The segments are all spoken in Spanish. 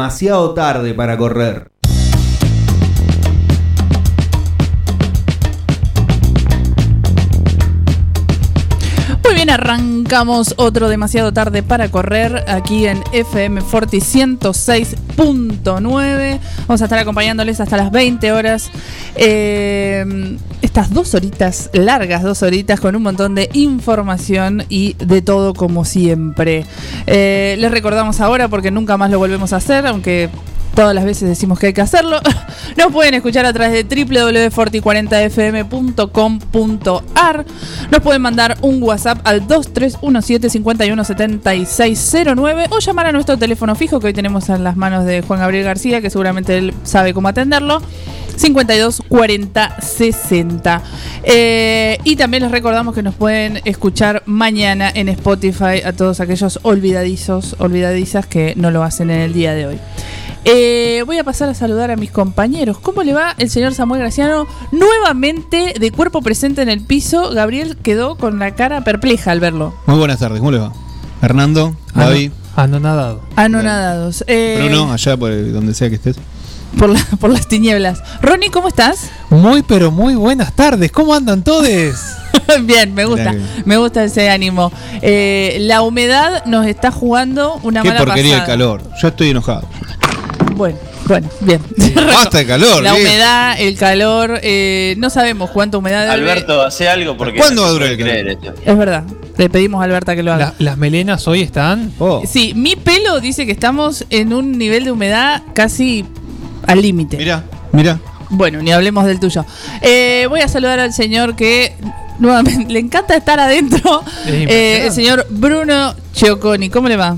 Demasiado tarde para correr. Muy bien, arrancamos otro demasiado tarde para correr aquí en FM Forti 106.9. Vamos a estar acompañándoles hasta las 20 horas. Eh, estas dos horitas, largas dos horitas, con un montón de información y de todo como siempre. Eh, les recordamos ahora porque nunca más lo volvemos a hacer, aunque todas las veces decimos que hay que hacerlo. Nos pueden escuchar a través de www.forti40fm.com.ar. Nos pueden mandar un WhatsApp al 2317-517609 o llamar a nuestro teléfono fijo que hoy tenemos en las manos de Juan Gabriel García, que seguramente él sabe cómo atenderlo. 52 40 60. y también les recordamos que nos pueden escuchar mañana en Spotify a todos aquellos olvidadizos, olvidadizas que no lo hacen en el día de hoy. Eh, voy a pasar a saludar a mis compañeros. ¿Cómo le va el señor Samuel Graciano? Nuevamente de cuerpo presente en el piso. Gabriel quedó con la cara perpleja al verlo. Muy buenas tardes, ¿cómo le va? Hernando, Gaby. Anonadado. Anonadados. Eh, Bruno, allá por donde sea que estés por, las tinieblas. Ronnie, ¿cómo estás? Muy, pero muy buenas tardes. ¿Cómo andan todos? Bien, me gusta, me gusta ese ánimo. Eh, la humedad nos está jugando una Qué mala porquería el pasada. calor. Yo estoy enojado. Bueno, bueno, bien. Basta de calor. La bien. humedad, el calor, eh, no sabemos cuánta humedad Alberto, hace algo porque. ¿Cuándo va a durar el creer esto. Es verdad. Le pedimos a Alberta que lo haga. La- las melenas hoy están. Oh, Sí, mi pelo dice que estamos en un nivel de humedad casi al límite. Mirá, mirá. Bueno, ni hablemos del tuyo. Eh, voy a saludar al señor que nuevamente le encanta estar adentro. Es Eh, impresionante. el señor Bruno Chioconi. ¿Cómo le va?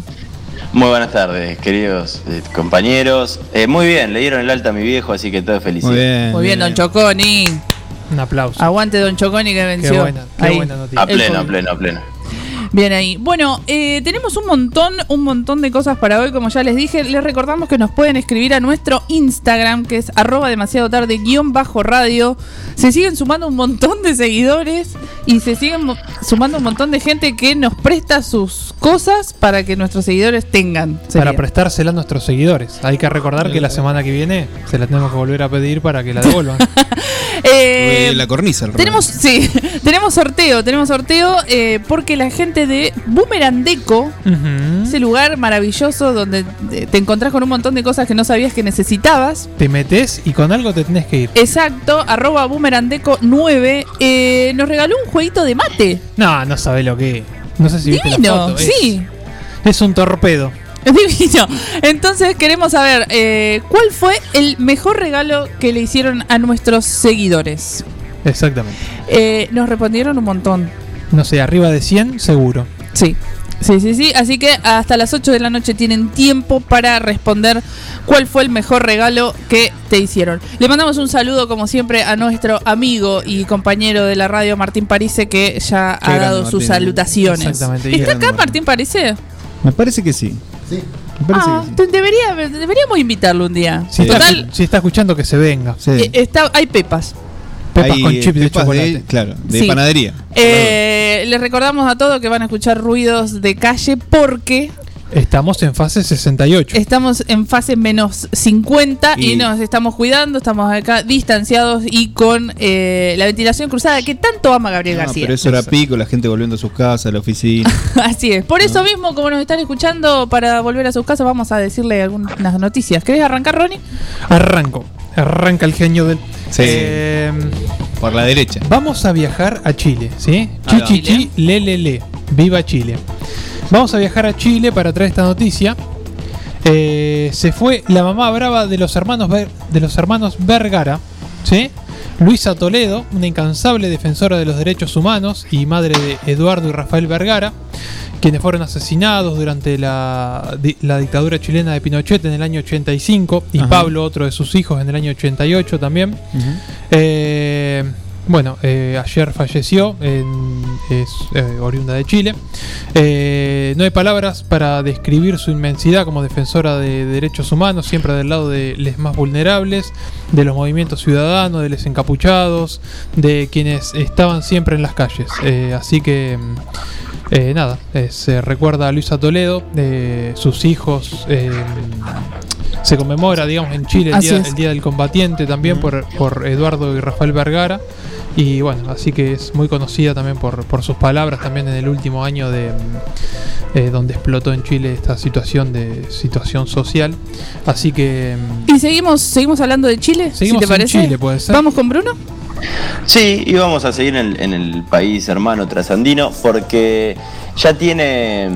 Muy buenas tardes, queridos eh, compañeros. Eh, muy bien, le dieron el alta a mi viejo, así que todo es felicidad. Muy bien. Muy bien, don Choconi. Un aplauso. Aguante, don Choconi, que Qué venció. buena, qué buena noticia. A pleno, a pleno, a pleno. Bien ahí. Bueno, eh, tenemos un montón, un montón de cosas para hoy, como ya les dije. Les recordamos que nos pueden escribir a nuestro Instagram, que es arroba demasiado tarde guion bajo radio. Se siguen sumando un montón de seguidores y se siguen sumando un montón de gente que nos presta sus cosas para que nuestros seguidores tengan. Para prestársela a nuestros seguidores. Hay que recordar que la semana que viene se la tenemos que volver a pedir para que la devuelvan. Eh, la cornisa. el Tenemos, sí, tenemos sorteo, tenemos sorteo eh, porque la gente de Boomerang Deco Ujú. Ese lugar maravilloso donde te te encontrás con un montón de cosas que no sabías que necesitabas. Te metes y con algo te tenés que ir. Exacto, arroba boomerandeco 9 eh, nos regaló un jueguito de mate. No, no sabe lo que. No sé si viste la Divino, foto. Sí, Es un torpedo. es divino. Entonces queremos saber eh, cuál fue el mejor regalo que le hicieron a nuestros seguidores. Exactamente. Eh, nos respondieron un montón. No sé, arriba de 100 seguro. Sí. Sí, sí, sí. Así que hasta las 8 de la noche tienen tiempo para responder cuál fue el mejor regalo que te hicieron. Le mandamos un saludo, como siempre, a nuestro amigo y compañero de la radio, Martín Parise, que ya Qué ha grande, dado sus salutaciones. Exactamente. Y ¿Está grande, acá Martín. Parise? Me parece que sí. Sí. Ah, que sí. debería, deberíamos invitarlo un día. Si, está, Total, si está escuchando, que se venga. Sí. eh, está, hay pepas. Pepas Hay, con eh, chip de chocolate. claro, de Sí. panadería. Eh, les recordamos a todos que van a escuchar ruidos de calle porque Estamos en fase 68. Estamos en fase menos 50 y, Y- nos estamos cuidando, estamos acá distanciados y con eh, la ventilación cruzada que tanto ama Gabriel No, García. pero eso era pico, la gente volviendo a sus casas, a la oficina. Así es. Por eso mismo, como nos están escuchando para volver a sus casas, vamos a decirle algunas noticias. ¿Querés arrancar, Ronnie? Arranco. Arranca el genio del. Sí. Eh, Por la derecha. vamos a viajar a Chile, ¿sí? Ah, Chi, chi, chi, le, le, le. Viva Chile. Vamos a viajar a Chile para traer esta noticia. Eh, se fue la mamá brava de los hermanos Ver- de los hermanos Vergara, ¿sí? Luisa Toledo, una incansable defensora de los derechos humanos y madre de Eduardo y Rafael Vergara, quienes fueron asesinados durante la, di- la dictadura chilena de Pinochet en el año 85 y Ajá. Pablo, otro de sus hijos, en el año 88 también. Eh, bueno, eh, ayer falleció, en- es eh, oriunda de Chile. Eh, no hay palabras para describir su inmensidad como defensora de derechos humanos, siempre del lado de los más vulnerables, de los movimientos ciudadanos, de los encapuchados, de quienes estaban siempre en las calles. Eh, así que... mm, eh, nada, se recuerda a Luisa Toledo, sus hijos, se conmemora, digamos, en Chile el día, el día del combatiente también por, por Eduardo y Rafael Vergara. Y bueno, así que es muy conocida también por, por sus palabras también en el último año de eh, donde explotó en Chile esta situación de situación social. Así que mm, Y seguimos, seguimos hablando de Chile, seguimos si te en parece. Chile, puede ser. Vamos con Bruno. Sí, y vamos a seguir en el, en el país hermano trasandino porque ya tiene,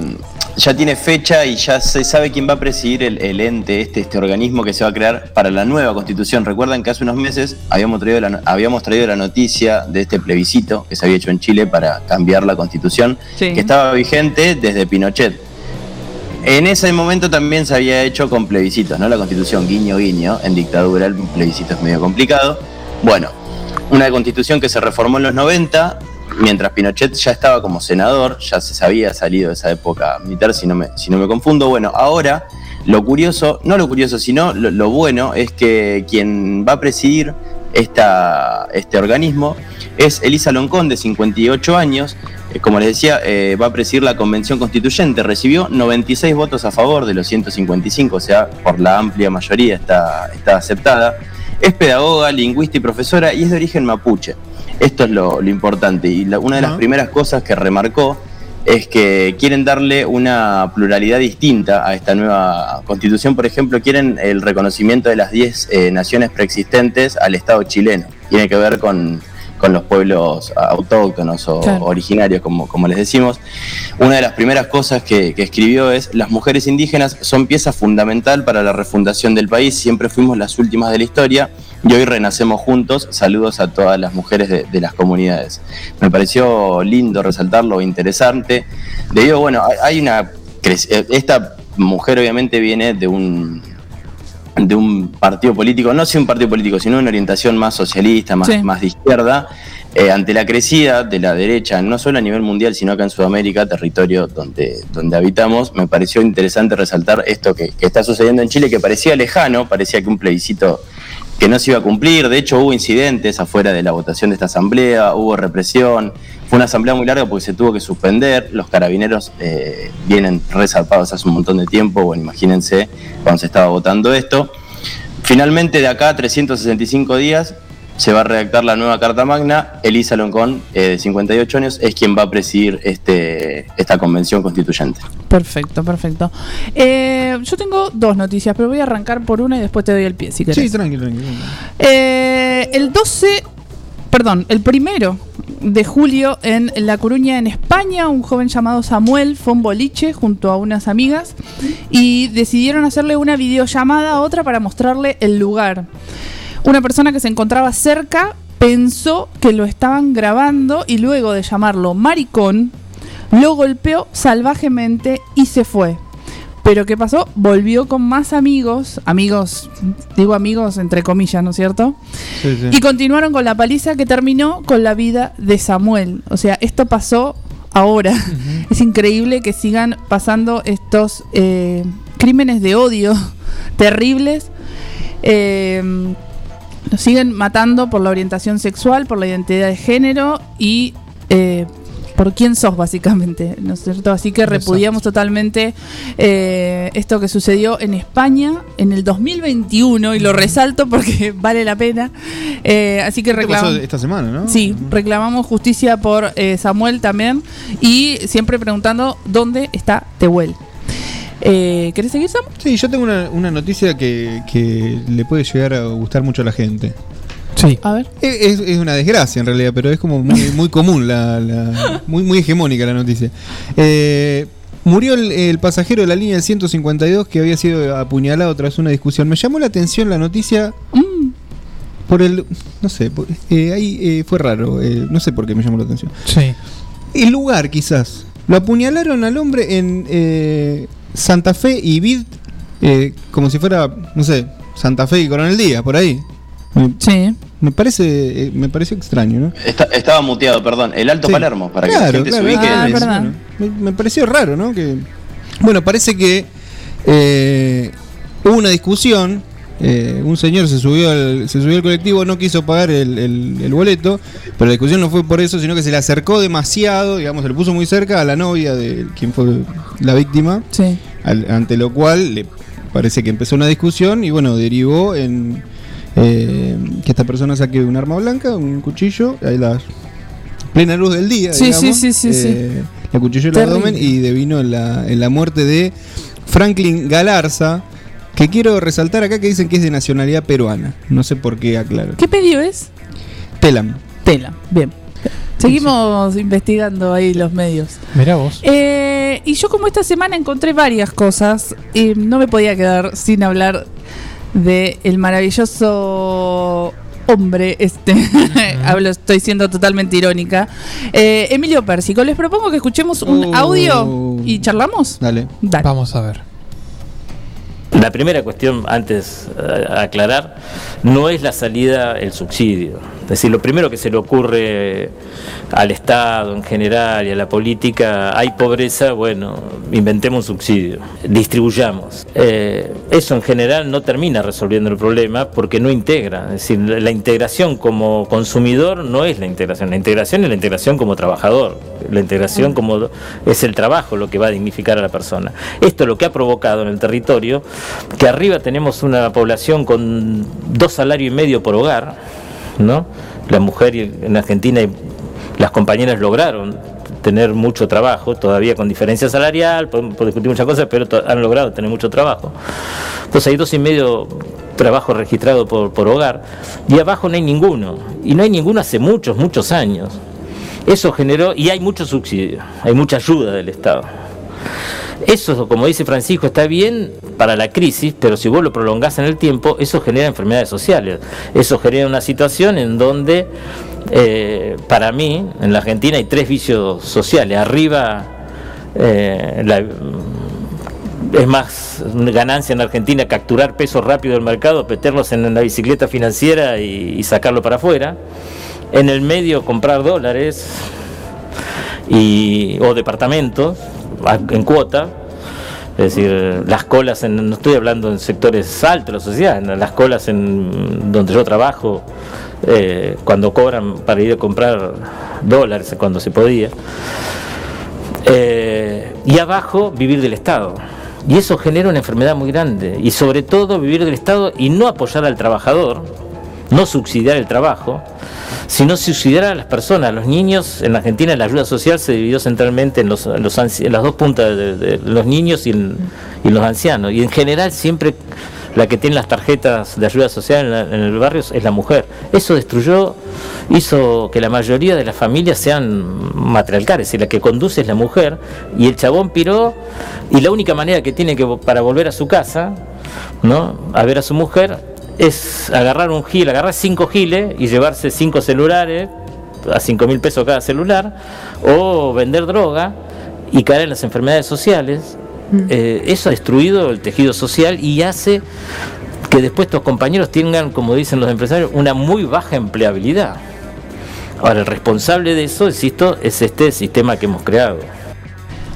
ya tiene fecha y ya se sabe quién va a presidir el, el ente, este, este organismo que se va a crear para la nueva constitución. Recuerdan que hace unos meses habíamos traído, la, habíamos traído la noticia de este plebiscito que se había hecho en Chile para cambiar la constitución, Sí. que estaba vigente desde Pinochet. En ese momento también se había hecho con plebiscitos, ¿no? La constitución guiño guiño, en dictadura el plebiscito es medio complicado. Bueno, una constitución que se reformó en los 90, mientras Pinochet ya estaba como senador, ya se sabía salido de esa época militar, si no me, si no me confundo. Bueno, ahora lo curioso, no lo curioso, sino lo, bueno es que quien va a presidir este organismo es Elisa Loncón, de 58 años. Eh, Como les decía, eh, va a presidir la convención constituyente. Recibió 96 votos a favor de los 155, o sea, por la amplia mayoría está aceptada. Es pedagoga, lingüista y profesora y es de origen mapuche. Esto es lo, lo importante. Y la- una de las primeras cosas que remarcó es que quieren darle una pluralidad distinta a esta nueva constitución. Por ejemplo, quieren el reconocimiento de las 10 eh, naciones preexistentes al Estado chileno. Tiene que ver con, con los pueblos autóctonos o Claro. originarios, como, como les decimos. Una de las primeras cosas que, que escribió es, las mujeres indígenas son pieza fundamental para la refundación del país, siempre fuimos las últimas de la historia y hoy renacemos juntos. Saludos a todas las mujeres de, de las comunidades. Me pareció lindo resaltarlo, interesante. Debido, bueno, hay- una... eh, Esta mujer obviamente viene de un de un partido político, no sé un partido político, sino una orientación más socialista, más, Sí. más de izquierda, eh, ante la crecida de la derecha, no solo a nivel mundial, sino acá en Sudamérica, territorio donde, donde habitamos, me pareció interesante resaltar esto que, que está sucediendo en Chile, que parecía lejano, parecía que un plebiscito que no se iba a cumplir, de hecho hubo incidentes afuera de la votación de esta asamblea, hubo represión, fue una asamblea muy larga porque se tuvo que suspender, los carabineros eh, vienen resarpados hace un montón de tiempo, bueno, imagínense cuando se estaba votando esto. Finalmente, de acá a 365 días, se va a redactar la nueva Carta Magna. Elisa Loncón, eh, de 58 años, es quien va a presidir este, esta convención constituyente. Perfecto, perfecto. Eh, yo tengo dos noticias, pero voy a arrancar por una y después te doy el pie si querés. Sí, tranquilo, tranquilo. Eh, el 12, perdón, el primero de julio en La Coruña, en España, un joven llamado Samuel fue un boliche junto a unas amigas y decidieron hacerle una videollamada a otra para mostrarle el lugar. Una persona que se encontraba cerca pensó que lo estaban grabando y luego de llamarlo maricón, lo golpeó salvajemente y se fue. Pero ¿qué pasó? Volvió con más amigos, amigos, digo amigos entre comillas, ¿no es cierto? Sí, sí. Y continuaron con la paliza que terminó con la vida de Samuel. O sea, esto pasó ahora. Es increíble que sigan pasando estos eh, crímenes de odio terribles. Eh, nos siguen matando por la orientación sexual, por la identidad de género y eh, por quién sos básicamente, ¿no es cierto? Así que repudiamos totalmente eh, esto que sucedió en España en el 2021 y lo resalto porque vale la pena. Eh, así que reclamamos... esta semana, ¿no? Sí, reclamamos justicia por eh, Samuel también y siempre preguntando dónde está Tehuel. Eh, ¿Querés seguir, Sam? Sí, yo tengo una, una noticia que, que le puede llegar a gustar mucho a la gente. Sí. A ver. Es, es una desgracia en realidad, pero es como muy, muy común, la, la- muy, muy hegemónica la noticia. Eh, murió el, el pasajero de la línea del 152 que había sido apuñalado tras una discusión. Me llamó la atención la noticia Mm, por el... No sé, por- eh, ahí eh, fue raro, eh, no sé por qué me llamó la atención. Sí. El lugar quizás. Lo apuñalaron al hombre en eh, Santa Fe y Vid, eh, como si fuera, no sé, Santa Fe y Coronel Díaz, por ahí. Me, sí. me parece, eh, me pareció extraño, ¿no? Está- estaba muteado, perdón. El Alto Sí. Palermo, para que Claro, la gente claro, se ubique. Ah, me pareció raro, ¿no? Que, bueno, parece que eh, hubo una discusión. Eh, un señor se subió al, se subió al colectivo, no quiso pagar el, el- el boleto, pero la discusión no fue por eso, sino que se le acercó demasiado, digamos, se le puso muy cerca a la novia de quien fue la víctima, Sí. al- ante lo cual le parece que empezó una discusión y bueno, derivó en eh, que esta persona saque un arma blanca, un cuchillo, ahí la plena luz del día, Sí, digamos, sí, sí, sí, sí. eh, le acuchilló el abdomen y devino en la, en la muerte de Franklin Galarza, que quiero resaltar acá que dicen que es de nacionalidad peruana, no sé por qué aclaro. ¿Qué pedido es? Telam. Tela. Bien. Seguimos investigando ahí los medios. Mirá vos. Eh, y yo como esta semana encontré varias cosas, y no me podía quedar sin hablar de el maravilloso hombre este. Hablo, estoy siendo totalmente irónica. Eh, Emilio Pérsico, les propongo que escuchemos un Uh. audio y charlamos. Dale. Dale. Vamos a ver. La primera cuestión, antes eh, aclarar, no es la salida el subsidio. Es decir, lo primero que se le ocurre al Estado en general y a la política, hay pobreza, bueno, inventemos un subsidio, distribuyamos. Eh, eso en general no termina resolviendo el problema porque no integra. Es decir, la integración como consumidor no es la integración. La integración es la integración como trabajador. La integración como es el trabajo lo que va a dignificar a la persona. Esto es lo que ha provocado en el territorio que arriba tenemos una población con dos salarios y medio por hogar, ¿no? la mujer en Argentina y las compañeras lograron tener mucho trabajo, todavía con diferencia salarial, podemos discutir muchas cosas, pero han logrado tener mucho trabajo. Entonces hay dos y medio trabajo registrado por, por hogar y abajo no hay ninguno. Y no hay ninguno hace muchos, muchos años. Eso generó, y hay mucho subsidio, hay mucha ayuda del Estado. Eso, como dice Francisco, está bien para la crisis, pero si vos lo prolongás en el tiempo, eso genera enfermedades sociales. Eso genera una situación en donde, eh, para mí, en la Argentina hay tres vicios sociales. Arriba, eh, la- es más ganancia en Argentina capturar pesos rápido del mercado, meterlos en la bicicleta financiera y, sacarlo para afuera. En el medio, comprar dólares o departamentos en cuota. Es decir, las colas, en, no estoy hablando en sectores altos de la sociedad, las colas en donde yo trabajo, eh, cuando cobran para ir a comprar dólares, cuando se podía. Eh, y abajo, vivir del Estado. Y eso genera una enfermedad muy grande. Y sobre todo, vivir del Estado y no apoyar al trabajador, no subsidiar el trabajo, sino subsidiar a las personas. Los niños, en Argentina la ayuda social se dividió centralmente en, los, en las dos puntas de, los niños y los ancianos. Y en general siempre la que tiene las tarjetas de ayuda social en, la- en el barrio es la mujer. Eso destruyó, hizo que la mayoría de las familias sean matriarcales, y la que conduce es la mujer, y el chabón piró, y la única manera que tiene que para volver a su casa, ¿no? a ver a su mujer, es agarrar un gil, agarrar cinco giles y llevarse cinco celulares a cinco mil pesos cada celular, o vender droga y caer en las enfermedades sociales. Eh, eso ha destruido el tejido social y hace que después estos compañeros tengan, como dicen los empresarios, una muy baja empleabilidad. Ahora, el responsable de eso, insisto, es este sistema que hemos creado.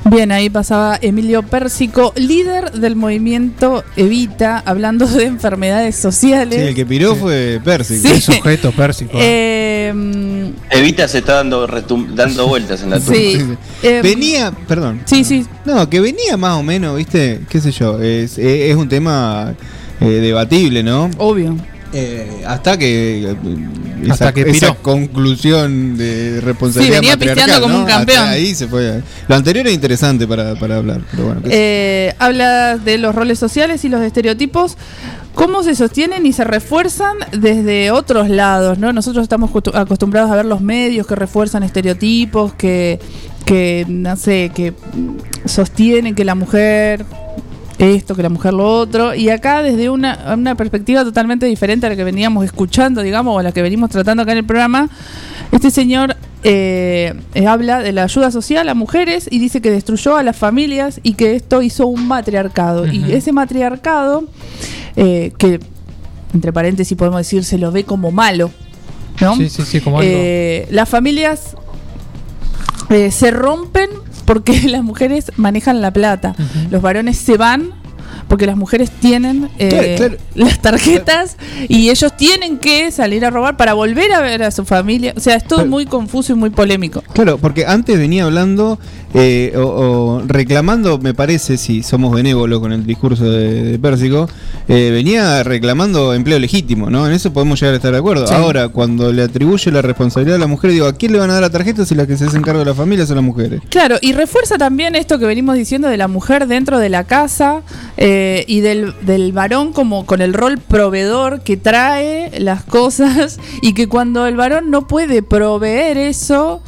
Bien, ahí pasaba Emilio Pérsico, líder del movimiento Evita, hablando de enfermedades sociales. Sí, el que piró fue Percy. Sí. Qué sujeto pérsico. Eh, mm, Evita se está dando, dando vueltas en la tumba. sí. Eh, Venía, perdón. Sí, sí. No, que venía más o menos, ¿viste? ¿Qué sé yo? Es, es un tema eh, debatible, ¿no? Obvio. Eh, hasta que. eh, Esa, Hasta que esa piró. conclusión de responsabilidad. Sí, venía pisteando como ¿no? un campeón. Hasta ahí se fue. Lo anterior era interesante para, para hablar, pero bueno. Eh, habla de los roles sociales y los estereotipos, cómo se sostienen y se refuerzan desde otros lados, ¿no? Nosotros estamos costu- acostumbrados a ver los medios que refuerzan estereotipos, que, que no sé, que sostienen que la mujer esto, que la mujer lo otro, y acá desde una, una perspectiva totalmente diferente a la que veníamos escuchando, digamos, o a la que venimos tratando acá en el programa, este señor eh, eh, habla de la ayuda social a mujeres y dice que destruyó a las familias y que esto hizo un matriarcado. Y ese matriarcado, eh, que entre paréntesis podemos decir, se lo ve como malo, ¿no? Sí, sí, sí, como algo. Eh, las familias eh, se rompen porque las mujeres manejan la plata. Los varones se van porque las mujeres tienen eh, Claro, claro. las tarjetas y ellos tienen que salir a robar para volver a ver a su familia. O sea, es todo muy confuso y muy polémico. Claro, porque antes venía hablando eh, o, o reclamando, me parece, si somos benévolos con el discurso de, de Pérsico, eh, venía reclamando empleo legítimo, ¿no? En eso podemos llegar a estar de acuerdo. Sí. Ahora, cuando le atribuye la responsabilidad a la mujer, digo, ¿a quién le van a dar la tarjeta si las que se hacen cargo de la familia son las mujeres? Claro, y refuerza también esto que venimos diciendo de la mujer dentro de la casa eh, y del, del varón como con el rol proveedor que trae las cosas y que cuando el varón no puede proveer eso,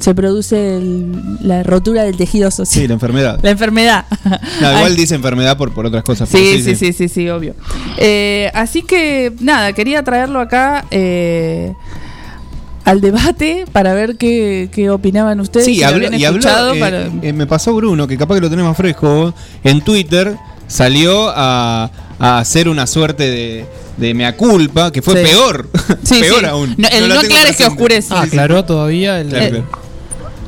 se produce el- la rotura del tejido Sí, social. la enfermedad. La enfermedad. No, igual Ay. dice enfermedad por, por otras cosas. Sí, sí, sí, sí, sí, obvio. Eh, así que nada, quería traerlo acá eh, al debate para ver qué, qué opinaban ustedes. Sí, si lo habló- y habló, eh, para- eh, me pasó Bruno, que capaz que lo tenés más fresco, en Twitter salió a, a hacer una suerte de, de mea culpa, que fue Sí. peor, Sí, peor sí. aún. No, el no tengo aclares que presente. oscurece. Ah, aclaró todavía el. Claro, Eh, claro.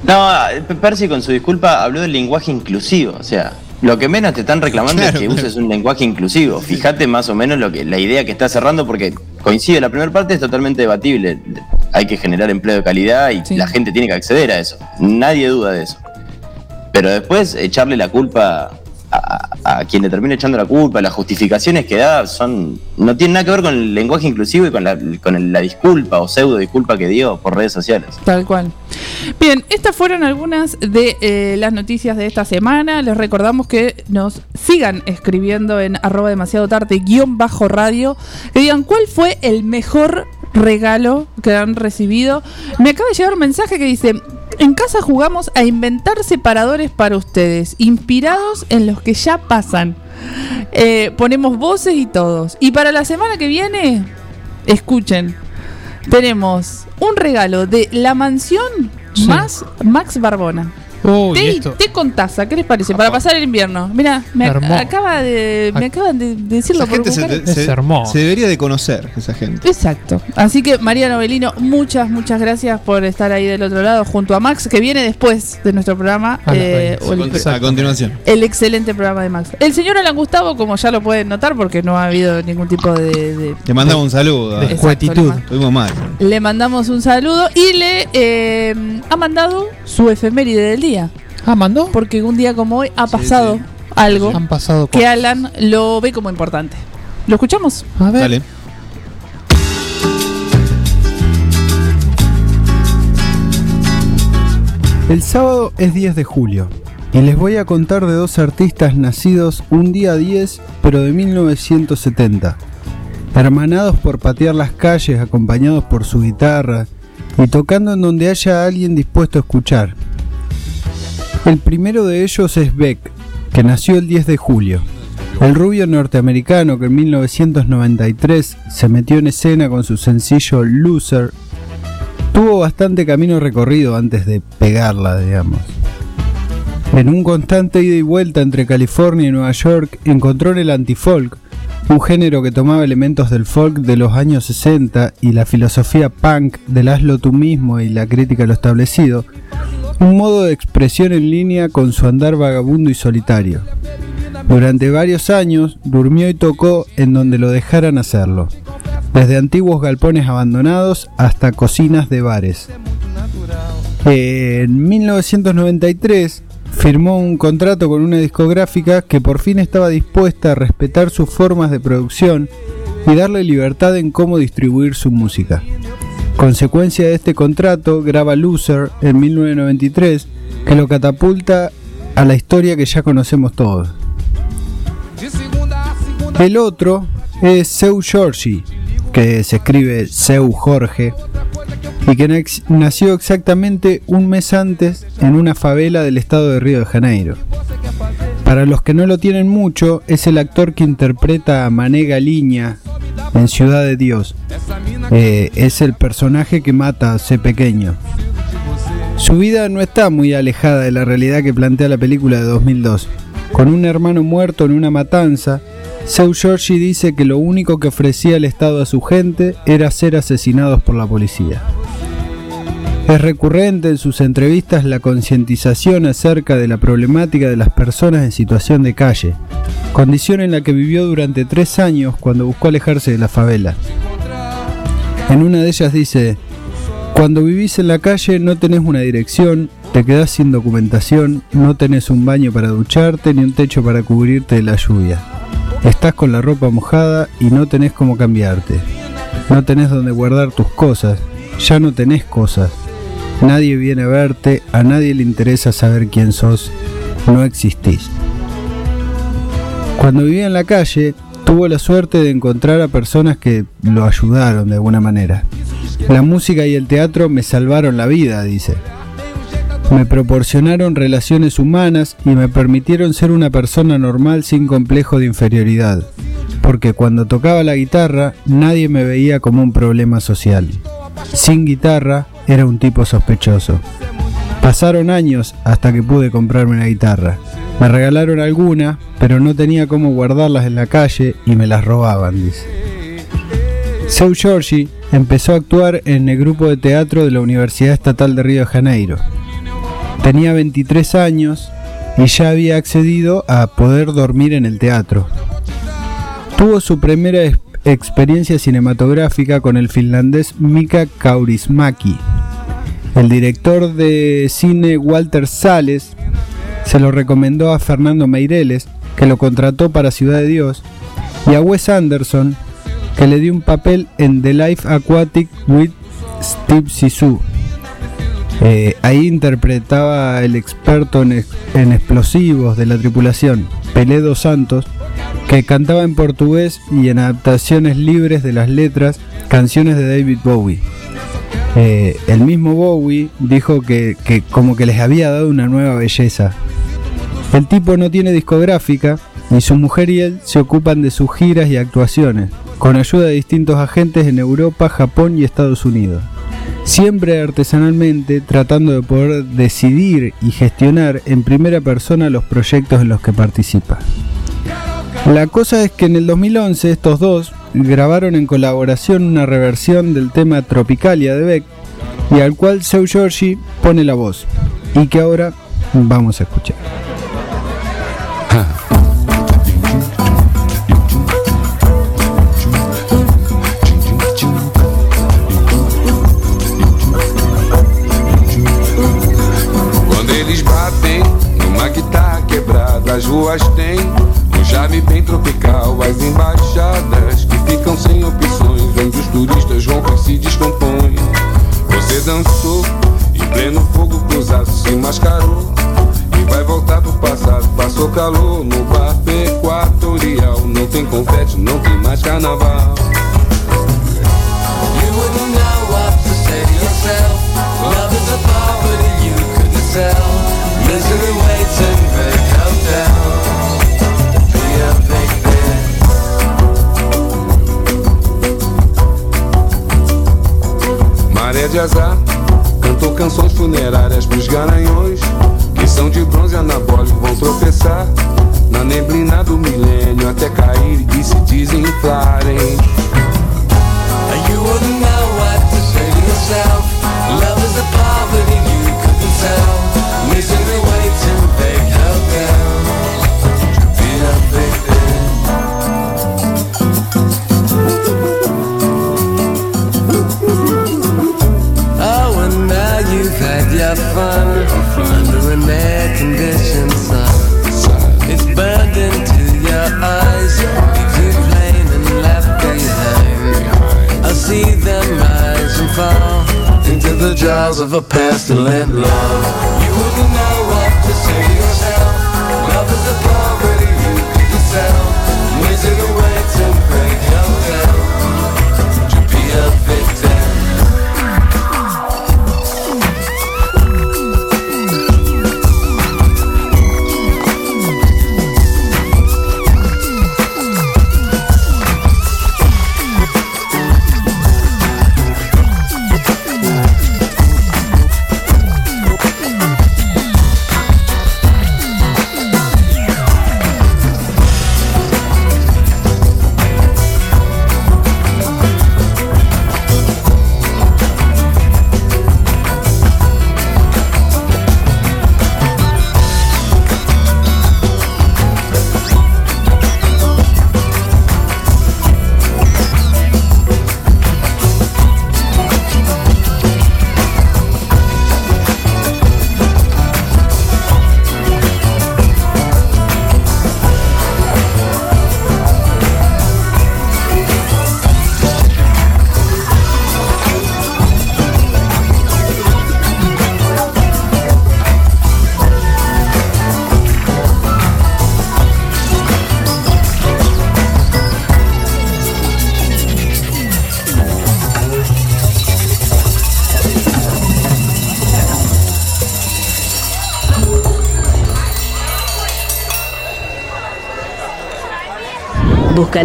No, Percy con su disculpa habló del lenguaje inclusivo. O sea, lo que menos te están reclamando Claro, es que claro. uses un lenguaje inclusivo. Fíjate más o menos lo que la idea que está cerrando, porque coincide, la primera parte es totalmente debatible. Hay que generar empleo de calidad y Sí. la gente tiene que acceder a eso. Nadie duda de eso. Pero después echarle la culpa a- quien le termina echando la culpa, las justificaciones que da son no tienen nada que ver con el lenguaje inclusivo y con la, con la disculpa o pseudo disculpa que dio por redes sociales. Tal cual. Bien, estas fueron algunas de eh, las noticias de esta semana. Les recordamos que nos sigan escribiendo en arroba demasiado tarde guion bajo radio. Que digan cuál fue el mejor regalo que han recibido. Me acaba de llegar un mensaje que dice, en casa jugamos a inventar separadores para ustedes, inspirados en los que ya pasan. Eh, ponemos voces y todos. Y para la semana que viene, escuchen, tenemos un regalo de la mansión Sí. más Max Barbona. Uy, té, esto. té con taza, ¿qué les parece? Para pasar el invierno. Mira, me ac- acaba de, me Ac- acaban de decirlo Esa por gente se, buscar. Es se- hermoso. se debería de conocer, esa gente. Exacto. Así que María Novelino, muchas, muchas gracias por estar ahí del otro lado junto a Max, que viene después de nuestro programa. A eh, 20. o el- A con- A continuación. el excelente programa de Max. El señor Alan Gustavo, como ya lo pueden notar, porque no ha habido ningún tipo de. de- Le mandamos un saludo. de-. Exacto, Juetitud. le mal. Le mandamos un saludo y le eh, ha mandado su efeméride del día. Ah, mandó. Porque un día como hoy ha pasado algo Han pasado que. Alan lo ve como importante. ¿Lo escuchamos? A ver. Dale. El sábado es 10 de julio y les voy a contar de dos artistas nacidos un día 10 pero de 1970, hermanados por patear las calles acompañados por su guitarra y tocando en donde haya alguien dispuesto a escuchar. El primero de ellos es Beck, que nació el 10 de julio. El rubio norteamericano que en 1993 se metió en escena con su sencillo Loser tuvo bastante camino recorrido antes de pegarla, digamos. En un constante ida y vuelta entre California y Nueva York, encontró en el antifolk, un género que tomaba elementos del folk de los años 60 y la filosofía punk del hazlo tú mismo y la crítica a lo establecido, un modo de expresión en línea con su andar vagabundo y solitario. Durante varios años durmió y tocó en donde lo dejaran hacerlo, desde antiguos galpones abandonados hasta cocinas de bares. En 1993 firmó un contrato con una discográfica que por fin estaba dispuesta a respetar sus formas de producción y darle libertad en cómo distribuir su música. Consecuencia de este contrato, graba Loser en 1993, que lo catapulta a la historia que ya conocemos todos. El otro es Seu Giorgi, que se escribe Seu Jorge, y que nació exactamente un mes antes en una favela del estado de Río de Janeiro. Para los que no lo tienen mucho, es el actor que interpreta a Mané Galiña en Ciudad de Dios. Eh, es el personaje que mata a C pequeño. Su vida no está muy alejada de la realidad que plantea la película de 2002. Con un hermano muerto en una matanza, Seu Giorgi dice que lo único que ofrecía el Estado a su gente era ser asesinados por la policía. Es recurrente en sus entrevistas la concientización acerca de la problemática de las personas en situación de calle, condición en la que vivió durante tres años cuando buscó alejarse de la favela. En una de ellas dice, cuando vivís en la calle no tenés una dirección, te quedás sin documentación, no tenés un baño para ducharte ni un techo para cubrirte de la lluvia. Estás con la ropa mojada y no tenés cómo cambiarte. No tenés donde guardar tus cosas, ya no tenés cosas. Nadie viene a verte, a nadie le interesa saber quién sos, no existís. Cuando vivía en la calle, tuvo la suerte de encontrar a personas que lo ayudaron de alguna manera. La música y el teatro me salvaron la vida, dice. Me proporcionaron relaciones humanas y me permitieron ser una persona normal sin complejo de inferioridad, porque cuando tocaba la guitarra nadie me veía como un problema social. Sin guitarra era un tipo sospechoso. Pasaron años hasta que pude comprarme una guitarra. Me regalaron alguna, pero no tenía cómo guardarlas en la calle y me las robaban. Seu Giorgi empezó a actuar en el grupo de teatro de la Universidad Estatal de Río de Janeiro. Tenía 23 años y ya había accedido a poder dormir en el teatro. Tuvo su primera experiencia cinematográfica con el finlandés Mika Kaurismäki. El director de cine Walter Sales se lo recomendó a Fernando Meireles, que lo contrató para Ciudad de Dios, y a Wes Anderson, que le dio un papel en The Life Aquatic with Steve Zissou. Eh, ahí interpretaba el experto en, ex- en explosivos de la tripulación, Pelé dos Santos, que cantaba en portugués y en adaptaciones libres de las letras canciones de David Bowie. Eh, el mismo Bowie dijo que, que como que les había dado una nueva belleza. El tipo no tiene discográfica y su mujer y él se ocupan de sus giras y actuaciones, con ayuda de distintos agentes en Europa, Japón y Estados Unidos. Siempre artesanalmente tratando de poder decidir y gestionar en primera persona los proyectos en los que participa. La cosa es que en el 2011 estos dos grabaron en colaboración una reversión del tema Tropicalia de Beck y al cual Seu Giorgi pone la voz y que ahora vamos a escuchar. Quando eles batem numa guitarra quebrada, as ruas charme bem tropical. As embaixadas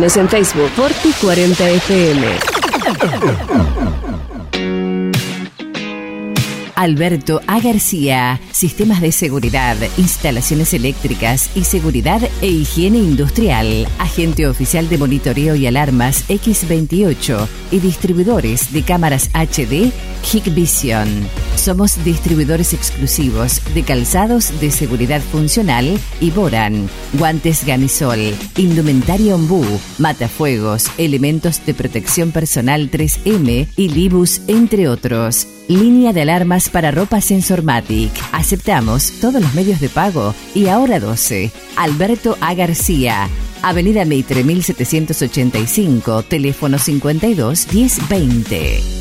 En Facebook Forti 40 FM. Alberto A. García, Sistemas de Seguridad, Instalaciones Eléctricas y Seguridad e Higiene Industrial, Agente Oficial de Monitoreo y Alarmas X28 y Distribuidores de Cámaras HD Hikvision. Somos distribuidores exclusivos de calzados de seguridad funcional y Boran, guantes Ganisol, indumentaria Ombú, matafuegos, elementos de protección personal 3M y Libus, entre otros. Línea de alarmas para ropa Sensormatic. Aceptamos todos los medios de pago y ahora 12. Alberto A. García. Avenida Meitre 1785, teléfono 52 1020.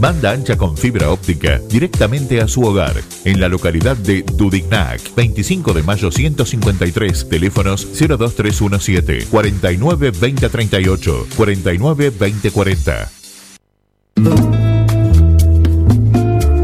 Banda ancha con fibra óptica directamente a su hogar. En la localidad de Dudignac, 25 de mayo 153, teléfonos 02317 49 2038, 49 2040.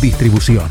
Distribución.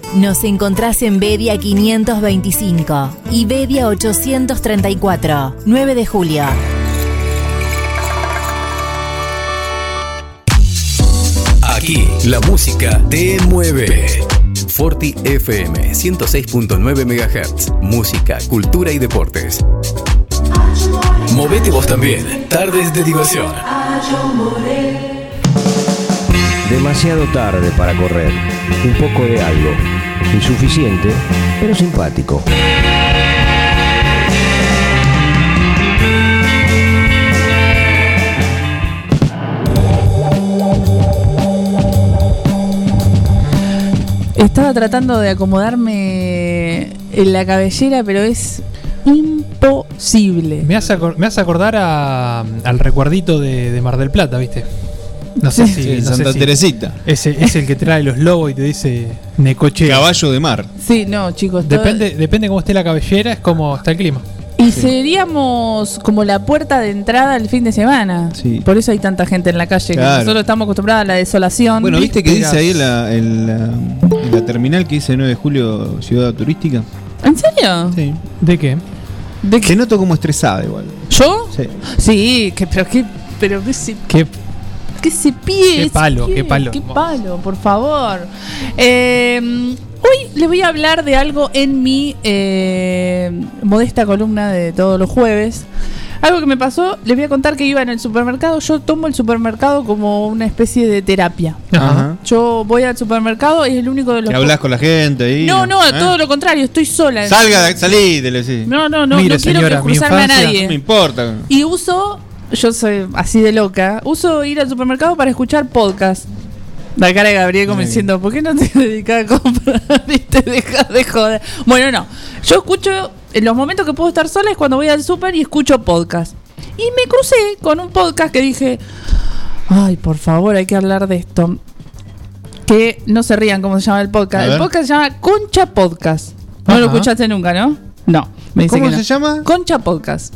Nos encontrás en Bedia 525 y Bedia 834, 9 de julio. Aquí la música te mueve. Forti FM 106.9 MHz. Música, cultura y deportes. Movete vos también. Tardes de diversión. Demasiado tarde para correr. Un poco de algo. Insuficiente, pero simpático. Estaba tratando de acomodarme en la cabellera, pero es imposible. Me hace, acor- me hace acordar a- al recuerdito de, de Mar del Plata, ¿viste? No sé si. Sí, no sé Santa si- Teresita. Ese es el que trae los lobos y te dice Necoche. Caballo de mar. Sí, no, chicos. todo- Depende, depende cómo esté la cabellera, es como está el clima. Y seríamos como la puerta de entrada al fin de semana. Sí. Por eso hay tanta gente en la calle. que Claro. Nosotros estamos acostumbrados a la desolación. Bueno, ¿viste que dice ahí en la, en la- en la terminal que dice 9 de julio Ciudad Turística? ¿En serio? Sí. ¿De qué? ¿De Te noto como estresada igual. ¿Yo? Sí. Sí, que, pero qué, pero qué se, ¿Qué? Qué se pie. Qué palo, qué palo. Qué palo, por favor. Eh, hoy les voy a hablar de algo en mi eh, modesta columna de todos los jueves. Algo que me pasó, les voy a contar que iba en el supermercado. Yo tomo el supermercado como una especie de terapia. Ajá. Yo voy al supermercado y es el único de los. Que hablas con la gente ahí. No, no, ¿eh? todo lo contrario, estoy sola. Salga, de- salí, te le decís. No, no, no, Mire, no quiero señora, que cruzarme a nadie. No me importa. Y uso, yo soy así de loca, uso ir al supermercado para escuchar podcast. La cara de Gabriel como Sí. diciendo, ¿por qué no te dedicas a comprar y te dejas de joder? Bueno, no. Yo escucho, en los momentos que puedo estar sola es cuando voy al super y escucho podcast. Y me crucé con un podcast que dije, ay, por favor, hay que hablar de esto. Que no se rían cómo se llama el podcast. El podcast se llama Concha Podcast. No lo escuchaste nunca, ¿no? No. Me dice ¿Cómo que no. se llama? Concha Podcast.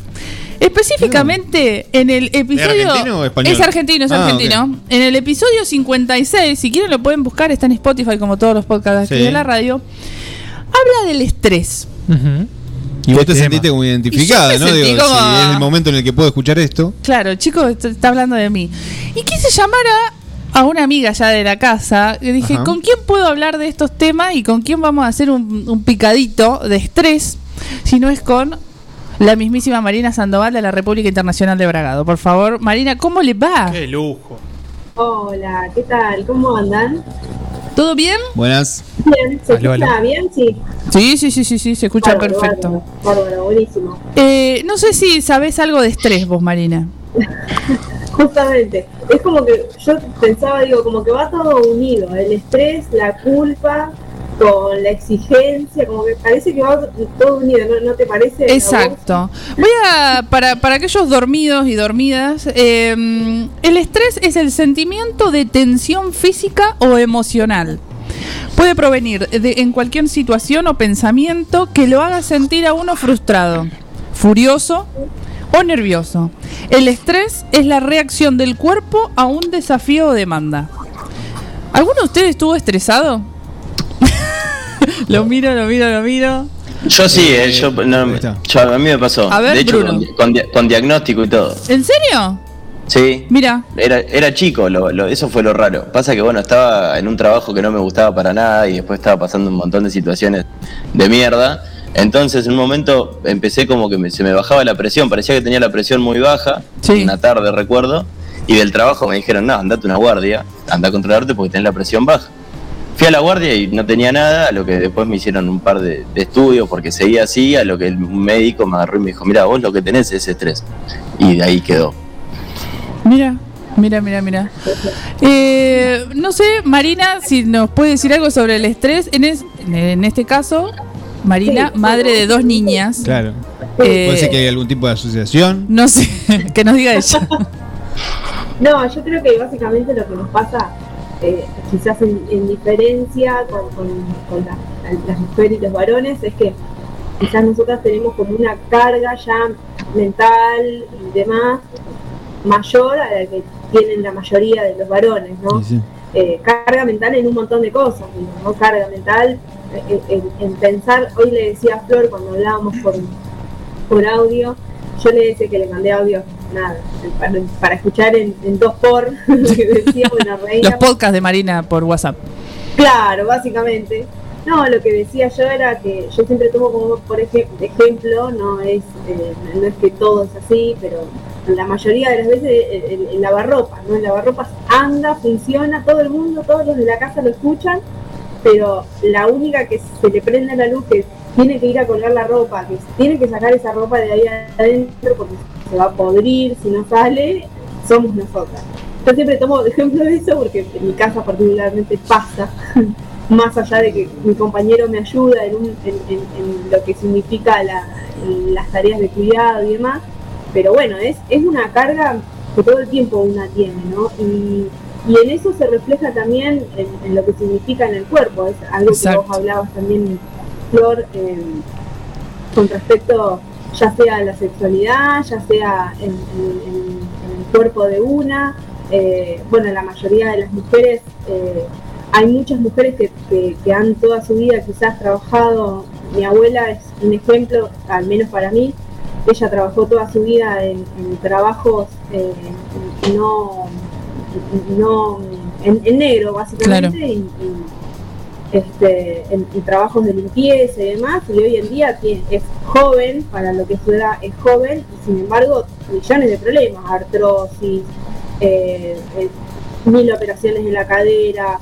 Específicamente en el episodio. argentino o español? Es argentino, es Ah, argentino. En el episodio 56, si quieren lo pueden buscar, está en Spotify como todos los podcasts aquí Sí. de la radio. Habla del estrés. Y vos te tema. sentiste como identificada, ¿no? sentí Digo, como- si es el momento en el que puedo escuchar esto. Claro, chicos, esto está hablando de mí. Y quise llamar a, a una amiga ya de la casa. Y dije, Ajá. ¿con quién puedo hablar de estos temas y con quién vamos a hacer un, un picadito de estrés? Si no es con la mismísima Marina Sandoval de la República Internacional de Bragado. Por favor, Marina, ¿cómo le va? Qué lujo. Hola, ¿qué tal? ¿Cómo andan? ¿Todo bien? Buenas. Bien, ¿se Aló, escucha aló. bien? Sí. Sí, sí, sí, sí, sí, se escucha Bárbaro, perfecto. Bárbaro, bárbaro, buenísimo. Eh, no sé si sabes algo de estrés vos, Marina. Justamente, es como que yo pensaba, digo, como que va todo unido, el estrés, la culpa, con la exigencia, como que parece que va todo unido, ¿no, ¿No te parece? Exacto. Voy a, para, para aquellos dormidos y dormidas, eh, el estrés es el sentimiento de tensión física o emocional. Puede provenir de en cualquier situación o pensamiento que lo haga sentir a uno frustrado, furioso o nervioso. El estrés es la reacción del cuerpo a un desafío o demanda. ¿Alguno de ustedes estuvo estresado? Lo miro, lo miro, lo miro. Yo sí, eh, yo, no, yo- a mí me pasó. A ver, de hecho, Bruno. con, con dia- con diagnóstico y todo. ¿En serio? Sí. Mira. Era, era chico, lo, lo- eso fue lo raro. Pasa que, bueno, estaba en un trabajo que no me gustaba para nada y después estaba pasando un montón de situaciones de mierda. Entonces, en un momento empecé como que me- se me bajaba la presión, parecía que tenía la presión muy baja, una tarde recuerdo, y del trabajo me dijeron, no, andate una guardia, anda a controlarte porque tenés la presión baja. Fui a la guardia y no tenía nada, a lo que después me hicieron un par de, de estudios porque seguía así, a lo que el médico me agarró y me dijo, mira, vos lo que tenés es estrés. Y de ahí quedó. Mira, mira, mira, mira. Eh, no sé, Marina, si nos puede decir algo sobre el estrés. En, es- en este caso, Marina, madre de dos niñas. Claro. Eh, Puede ser que hay algún tipo de asociación. No sé, que nos diga ella. No, yo creo que básicamente lo que nos pasa, eh, quizás en, en diferencia con, con- con la- las mujeres y los varones, es que quizás nosotras tenemos como una carga ya mental y demás mayor a la que tienen la mayoría de los varones, ¿no? Eh, carga mental en un montón de cosas, ¿no? Carga mental eh, en, en pensar, hoy le decía a Flor cuando hablábamos por, por audio, yo le decía que le mandé audio, nada, para, para escuchar en, en dos por, que decía, bueno, reina, Los podcasts de Marina por WhatsApp. Claro, básicamente. No, lo que decía yo era que yo siempre tomo como por ej- ejemplo, no es, eh, no es que todo es así, pero la mayoría de las veces el, el- el lavarropas, ¿no? El lavarropas anda, funciona, todo el mundo, todos los de la casa lo escuchan, pero la única que se le prende la luz, que tiene que ir a colgar la ropa, que tiene que sacar esa ropa de ahí adentro porque se va a podrir si no sale, somos nosotras. Yo siempre tomo de ejemplo de eso porque en mi casa particularmente pasa, más allá de que mi compañero me ayuda en, un- en- en- en lo que significa la- las tareas de cuidado y demás, pero bueno, es, es una carga que todo el tiempo una tiene, ¿no? Y, y en eso se refleja también en, en lo que significa en el cuerpo, es algo Exacto. que vos hablabas también, Flor, eh, con respecto ya sea la sexualidad, ya sea en, en- en- en el cuerpo de una, eh, bueno, la mayoría de las mujeres, eh, hay muchas mujeres que, que- que han toda su vida quizás trabajado, mi abuela es un ejemplo, al menos para mí, ella trabajó toda su vida en, en trabajos eh, no, no en, en negro básicamente Claro. y, y, este, en, en trabajos de limpieza y demás y hoy en día es joven para lo que su edad es joven y sin embargo millones de problemas artrosis eh, eh, mil operaciones en la cadera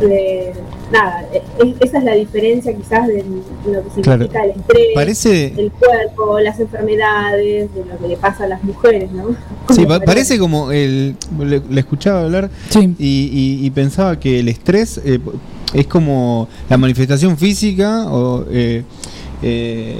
eh, nada es- esa es la diferencia quizás de lo que significa Claro. el estrés Parece- el cuerpo las enfermedades de lo que le pasa a las mujeres no Sí, pa- parece como el. Le, le escuchaba hablar y, y- y pensaba que el estrés eh, es como la manifestación física o, eh, eh,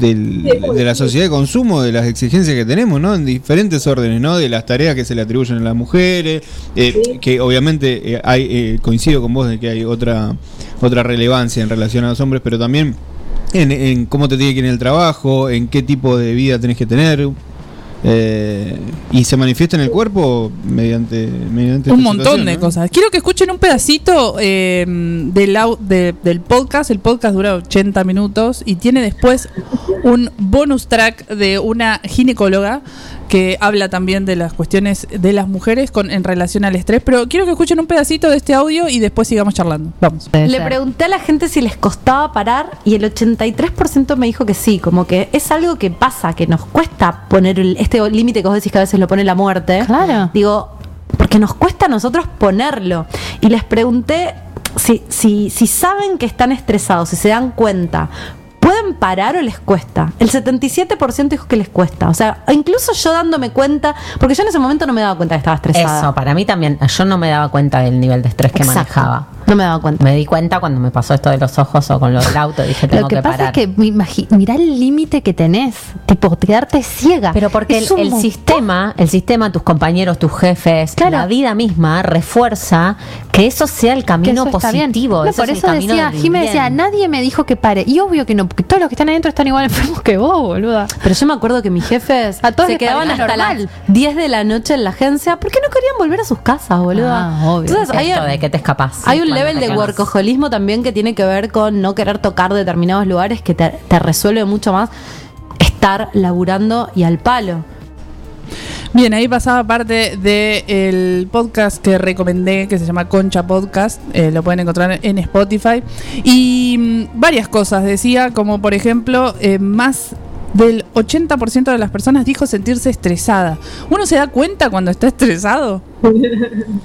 del- de la sociedad de consumo, de las exigencias que tenemos, ¿no? En diferentes órdenes, ¿no? De las tareas que se le atribuyen a las mujeres, eh, que obviamente eh, hay, eh, coincido con vos de que hay otra, otra relevancia en relación a los hombres, pero también en, en cómo te tiene que ir en el trabajo, en qué tipo de vida tenés que tener. Eh, y se manifiesta en el cuerpo mediante, mediante Un montón situación, de ¿no? cosas. Quiero que escuchen un pedacito eh, del, de- del podcast. El podcast dura 80 minutos y tiene después un bonus track de una ginecóloga que habla también de las cuestiones de las mujeres con, en relación al estrés. Pero quiero que escuchen un pedacito de este audio y después sigamos charlando. Vamos. Le pregunté a la gente si les costaba parar y el 83% me dijo que sí, como que es algo que pasa, que nos cuesta poner el- este límite que vos decís que a veces lo pone la muerte. Claro. Digo, porque nos cuesta a nosotros ponerlo. Y les pregunté si, si, si saben que están estresados, si se dan cuenta. ¿Pueden parar o les cuesta? El 77% dijo que les cuesta. O sea, incluso yo dándome cuenta, porque yo en ese momento no me daba cuenta que estaba estresada. Eso, para mí también. Yo no me daba cuenta del nivel de estrés que Exacto. manejaba. No me daba cuenta. Me di cuenta cuando me pasó esto de los ojos o con lo del auto. Dije, tengo Lo que, que, pasa parar. es que mirá el límite que tenés, tipo quedarte ciega. Pero porque Es el, el sistema, el sistema, tus compañeros, tus jefes, la vida misma refuerza que eso sea el camino eso positivo. No, por es el eso camino decía, del Jimé bien. decía, nadie me dijo que pare. Y obvio que no, porque todos los que están adentro están igual enfermos que vos, boluda. Pero yo me acuerdo que mis jefes todos se quedaban parecía hasta normal. las 10 de la noche en la agencia porque no querían volver a sus casas, boluda. Ah, obvio. Entonces, hay, de que te escapas. hay un te de workaholismo también que tiene que ver con no querer tocar determinados lugares que te, te resuelve mucho más estar laburando y al palo. Bien, ahí pasaba parte del podcast que recomendé, que se llama Concha Podcast. eh, lo pueden encontrar en Spotify. Y mm, varias cosas decía, como por ejemplo, eh, más del 80% de las personas dijo sentirse estresada. ¿Uno se da cuenta cuando está estresado?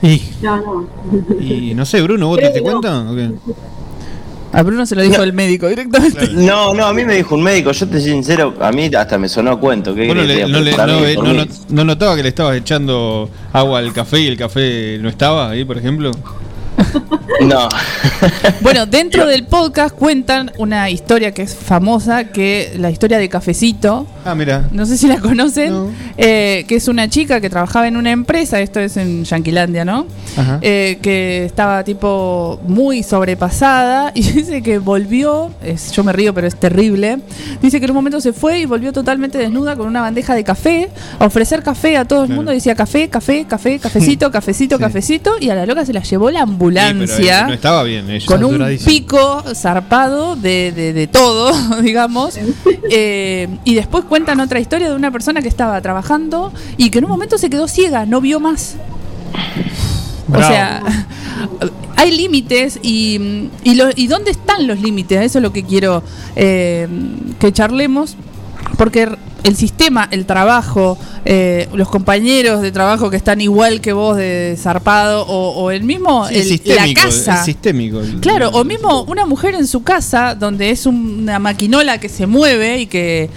Y, No, no. y no sé, Bruno, ¿vos te diste no. cuenta? o qué? A Bruno se lo dijo el médico directamente. No, no, a mí me dijo un médico, yo te soy sincero, a mí hasta me sonó a cuento. ¿qué Bueno, le- no, le- eh, no notaba que le estabas echando agua al café y el café no estaba ahí, por ejemplo? No. Bueno, dentro del podcast cuentan una historia que es famosa, que la historia de Cafecito. Ah, mira. No sé si la conocen, eh, que es una chica que trabajaba en una empresa, esto es en Yanquilandia, ¿no? Ajá. Eh, que estaba tipo muy sobrepasada y dice que volvió, es- yo me río pero es terrible, dice que en un momento se fue y volvió totalmente desnuda con una bandeja de café, a ofrecer café a todo el Claro. mundo, decía café, café, café, cafecito, cafecito, cafecito y a la loca se la llevó la pero, ambulancia. eh, no estaba bien ella. con un pico zarpado de, de- de todo, digamos. Eh, y después cuentan otra historia de una persona que estaba trabajando y que en un momento se quedó ciega, no vio más. Bravo. O sea, hay límites y, y, lo- y dónde están los límites. Eso es lo que quiero eh, que charlemos. Porque el sistema, el trabajo, eh, los compañeros de trabajo que están igual que vos de zarpado o, o el mismo, Sí, el- la sistémico, casa. es sistémico. el- Claro, o mismo una mujer en su casa donde es una maquinola que se mueve y que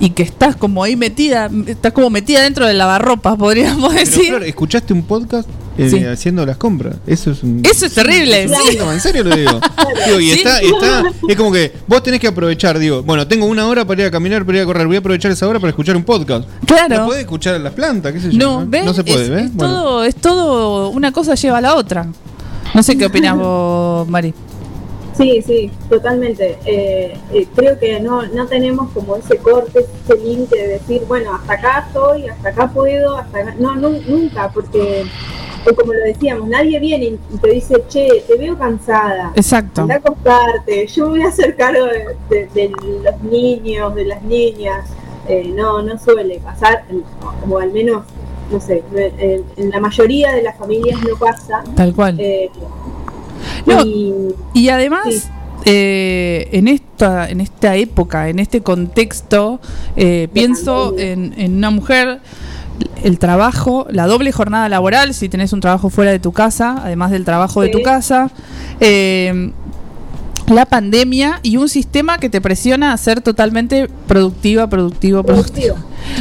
y que estás como ahí metida, estás como metida dentro del lavarropas, podríamos Pero, decir. Flor, ¿escuchaste un podcast eh, Sí. haciendo las compras? Eso es un. Eso es terrible, es un sí. síntoma, en serio lo digo. Digo, y Sí. está, está, es como que vos tenés que aprovechar, digo, bueno, tengo una hora para ir a caminar, para ir a correr, voy a aprovechar esa hora para escuchar un podcast. Claro. No puede escuchar a las plantas, qué sé yo. No, ¿ves? No se puede, es, ¿ves? es Bueno. todo, es todo, una cosa lleva a la otra. No sé qué opinas vos, Mari. Sí, sí, totalmente. Eh, eh, creo que no, no tenemos como ese corte, ese límite de decir, bueno, hasta acá estoy, hasta acá puedo, hasta acá. No, nu- nunca, porque como lo decíamos, nadie viene y te dice, che, te veo cansada. Exacto. Anda a acostarte, yo voy a hacer cargo de, de- de los niños, de las niñas. Eh, no, no suele pasar, o al menos, no sé, en, en la mayoría de las familias no pasa. Tal cual. Eh, No, y, Y además, eh, en esta, en esta época, en este contexto, eh, pienso en, en una mujer, el trabajo, la doble jornada laboral, si tenés un trabajo fuera de tu casa, además del trabajo de tu casa, eh, la pandemia y un sistema que te presiona a ser totalmente productiva, productivo, productivo.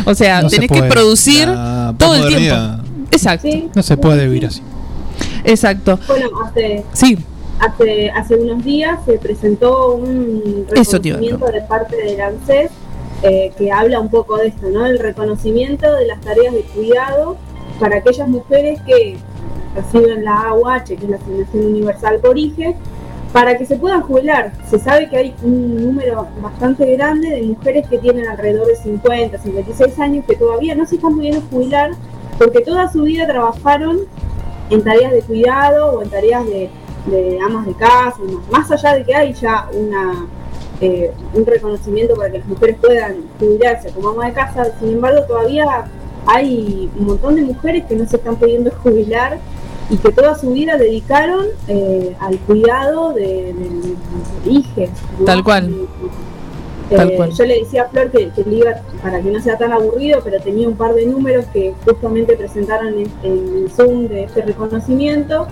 O sea, No se tenés que producir La todo el tiempo. Exacto. No se puede vivir así. Exacto. Bueno, hace, Sí. hace, hace unos días se presentó un reconocimiento de parte del ANSES eh, que habla un poco de esto, ¿no? El reconocimiento de las tareas de cuidado para aquellas mujeres que reciben la AUH, que es la Asignación Universal por IGE, para que se puedan jubilar. Se sabe que hay un número bastante grande de mujeres que tienen alrededor de 50, 56 años que todavía no se están pudiendo jubilar porque toda su vida trabajaron en tareas de cuidado o en tareas de, amas de casa, más allá de que hay ya una eh, un reconocimiento para que las mujeres puedan jubilarse como ama de casa, sin embargo todavía hay un montón de mujeres que no se están pudiendo jubilar y que toda su vida dedicaron eh, al cuidado de, de, cual. Eh, Tal cual. Yo le decía a Flor que, que le iba, para que no sea tan aburrido, pero tenía un par de números que justamente presentaron en, en el Zoom de este reconocimiento.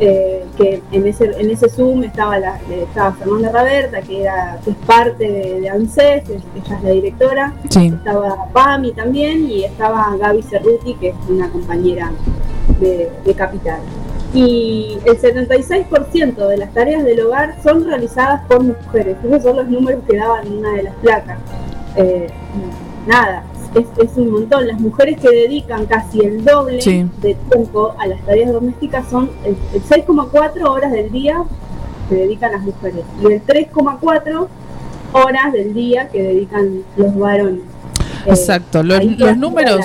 Eh, que en ese, en ese Zoom estaba, la, estaba Fernanda Raberta, que, era, que es parte de, de ANSES, es- ella es la directora. Sí. Estaba Pami también y estaba Gaby Cerruti, que es una compañera de, de Capital. Y el 76% de las tareas del hogar son realizadas por mujeres. Esos son los números que daban en una de las placas. Eh, nada, es, es un montón. Las mujeres que dedican casi el doble Sí. de tiempo a las tareas domésticas son el, el 6,4 horas del día que dedican las mujeres y el 3,4 horas del día que dedican los varones. Eh, Exacto, los, los números.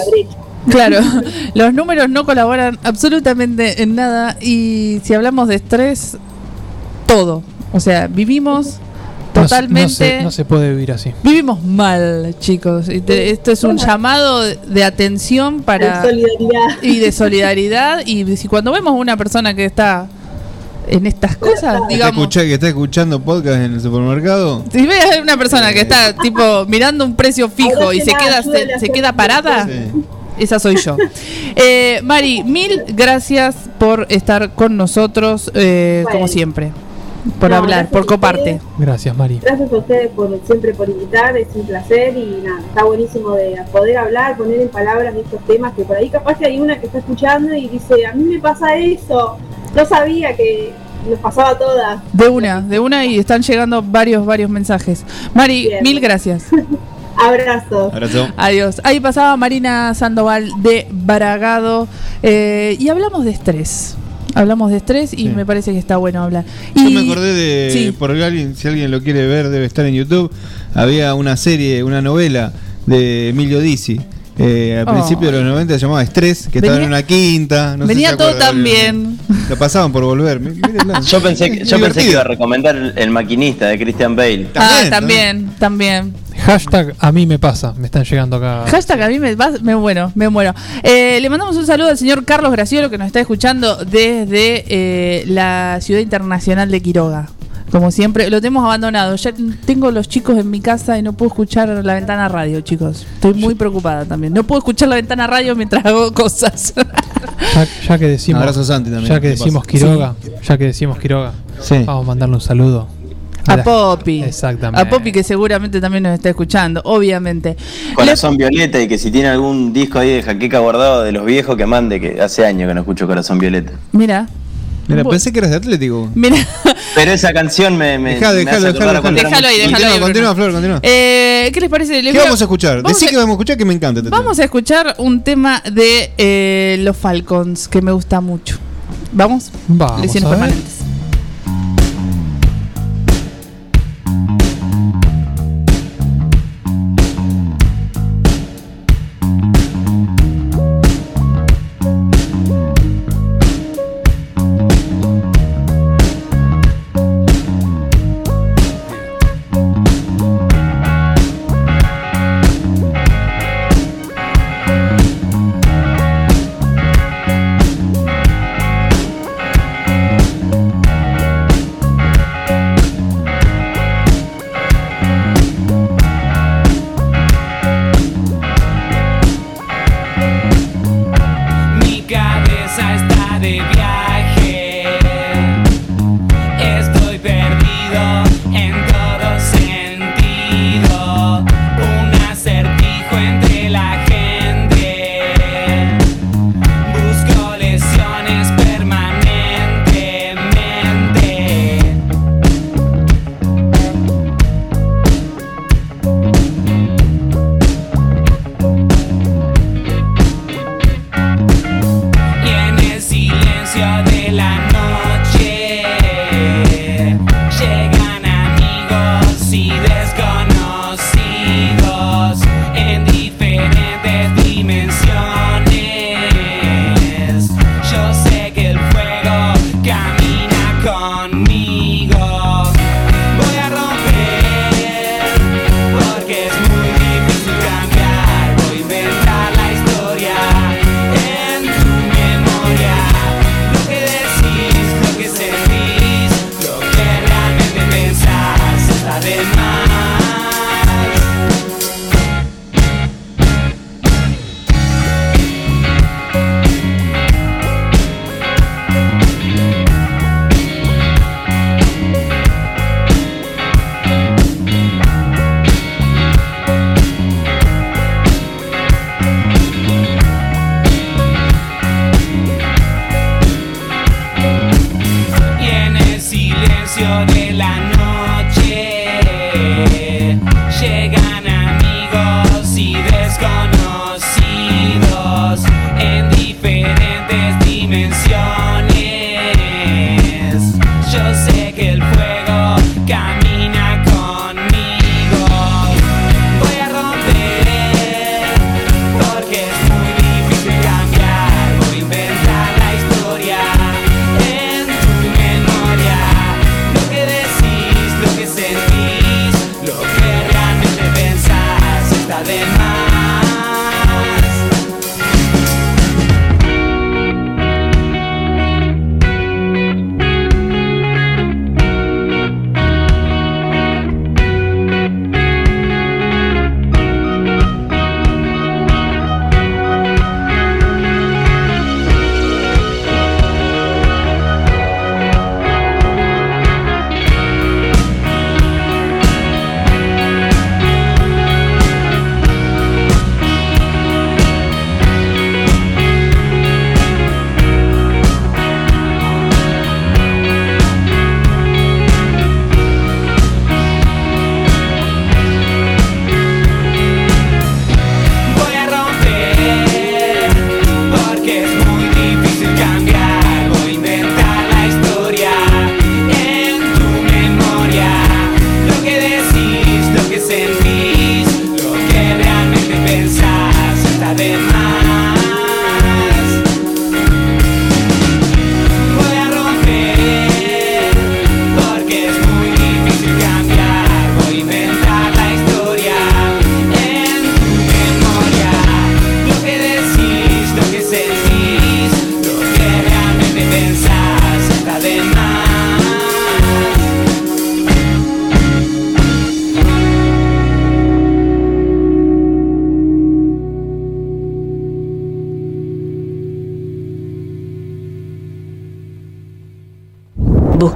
Claro, los números no colaboran absolutamente en nada y si hablamos de estrés, todo. O sea, vivimos No se- totalmente... No se, no se puede vivir así. Vivimos mal, chicos. Y te- esto es un llamado de- atención para De solidaridad. y de solidaridad. Y si cuando vemos una persona que está en estas cosas, ¿Está digamos, escucha- que está escuchando podcast en el supermercado? si ves a una persona que está tipo mirando un precio fijo y se queda se, se queda parada, esa soy yo. Eh, Mari, mil gracias por estar con nosotros eh, Bueno. como siempre, por No, hablar, por coparte. ustedes. Gracias, Mari. Gracias a ustedes por siempre por invitar, es un placer y nada, está buenísimo de poder hablar, poner en palabras estos temas que por ahí capaz que hay una que está escuchando y dice, a mí me pasa eso, no sabía que nos pasaba a todas. De una, de una y están llegando varios, varios mensajes. Mari, Bien. mil gracias. Abrazos. Abrazo. Adiós. Ahí pasaba Marina Sandoval de Baragado eh, y hablamos de estrés. Hablamos de estrés y me parece que está bueno hablar. Yo Y- me acordé de, Sí. por alguien, si alguien lo quiere ver, debe estar en YouTube. Había una serie, una novela de Emilio Dizzi. eh, al Oh. principio de los 90 se llamaba Estrés, que estaba en Venía- una quinta. No sé si Venía todo tan bien. Lo pasaban por volver. Yo pensé, que- yo pensé que iba a recomendar el, el maquinista de Christian Bale. ah, también, también. Hashtag a mí me pasa. Me están llegando acá. Hashtag a mí me, vas- me muero, me muero. Eh, le mandamos un saludo al señor Carlos Graciolo que nos está escuchando desde eh, la ciudad internacional de Quiroga. Como siempre, lo tenemos abandonado. Ya tengo los chicos en mi casa y no puedo escuchar la ventana radio, chicos. Estoy muy preocupada también. No puedo escuchar la ventana radio mientras hago cosas. Ya, ya que decimos, Abrazo a Santi también. ya que ¿Qué decimos pasa? Quiroga, ya que decimos Quiroga, Sí. vamos a mandarle un saludo. A Poppy. Exactamente. A Poppy que seguramente también nos está escuchando, obviamente. Corazón Violeta y que si tiene algún disco ahí de jaqueca guardado de los viejos que mande, que hace años que no escucho Corazón Violeta. Mira. Mira, pensé que eras de Atlético. Mira. Pero esa canción me, me, Dejá, me dejalo, Déjalo ahí, Continúa, ahí, continúa, Bruno. Flor, continúa. Eh, ¿Qué les parece? Les ¿Qué voy vamos a escuchar? vamos Decí a- que vamos a escuchar que me encanta. este Vamos a escuchar un tema de eh, los Falcons que me gusta mucho. ¿Vamos? Vamos Lesiones permanentes.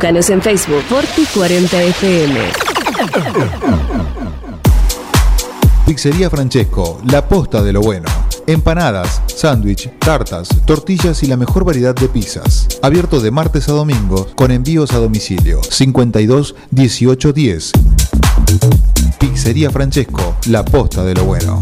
Búscanos en Facebook Forti 40 FM. Pizzería Francesco, la posta de lo bueno. Empanadas, sándwich, tartas, tortillas y la mejor variedad de pizzas. Abierto de martes a domingo con envíos a domicilio. 52 18 10. Pizzería Francesco, la posta de lo bueno.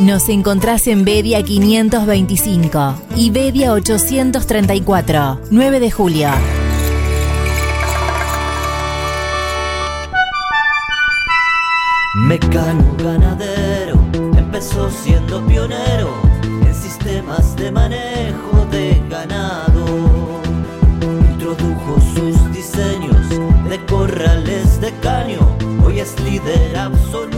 Nos encontrás en Bedia 525 y Bedia 834, 9 de julio. Mecano ganadero empezó siendo pionero en sistemas de manejo de ganado. Introdujo sus diseños de corrales de caño, hoy es líder absoluto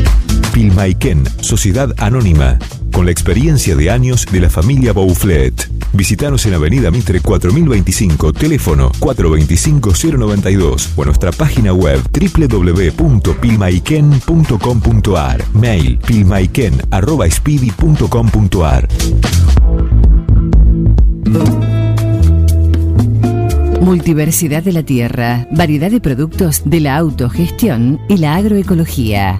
Pilmaiken, Sociedad Anónima, con la experiencia de años de la familia Bouflet. Visítanos en Avenida Mitre 4025, teléfono 425-092 o nuestra página web www.pilmaiken.com.ar, mail pilmaiken.speedy.com.ar. Multiversidad de la tierra, variedad de productos de la autogestión y la agroecología.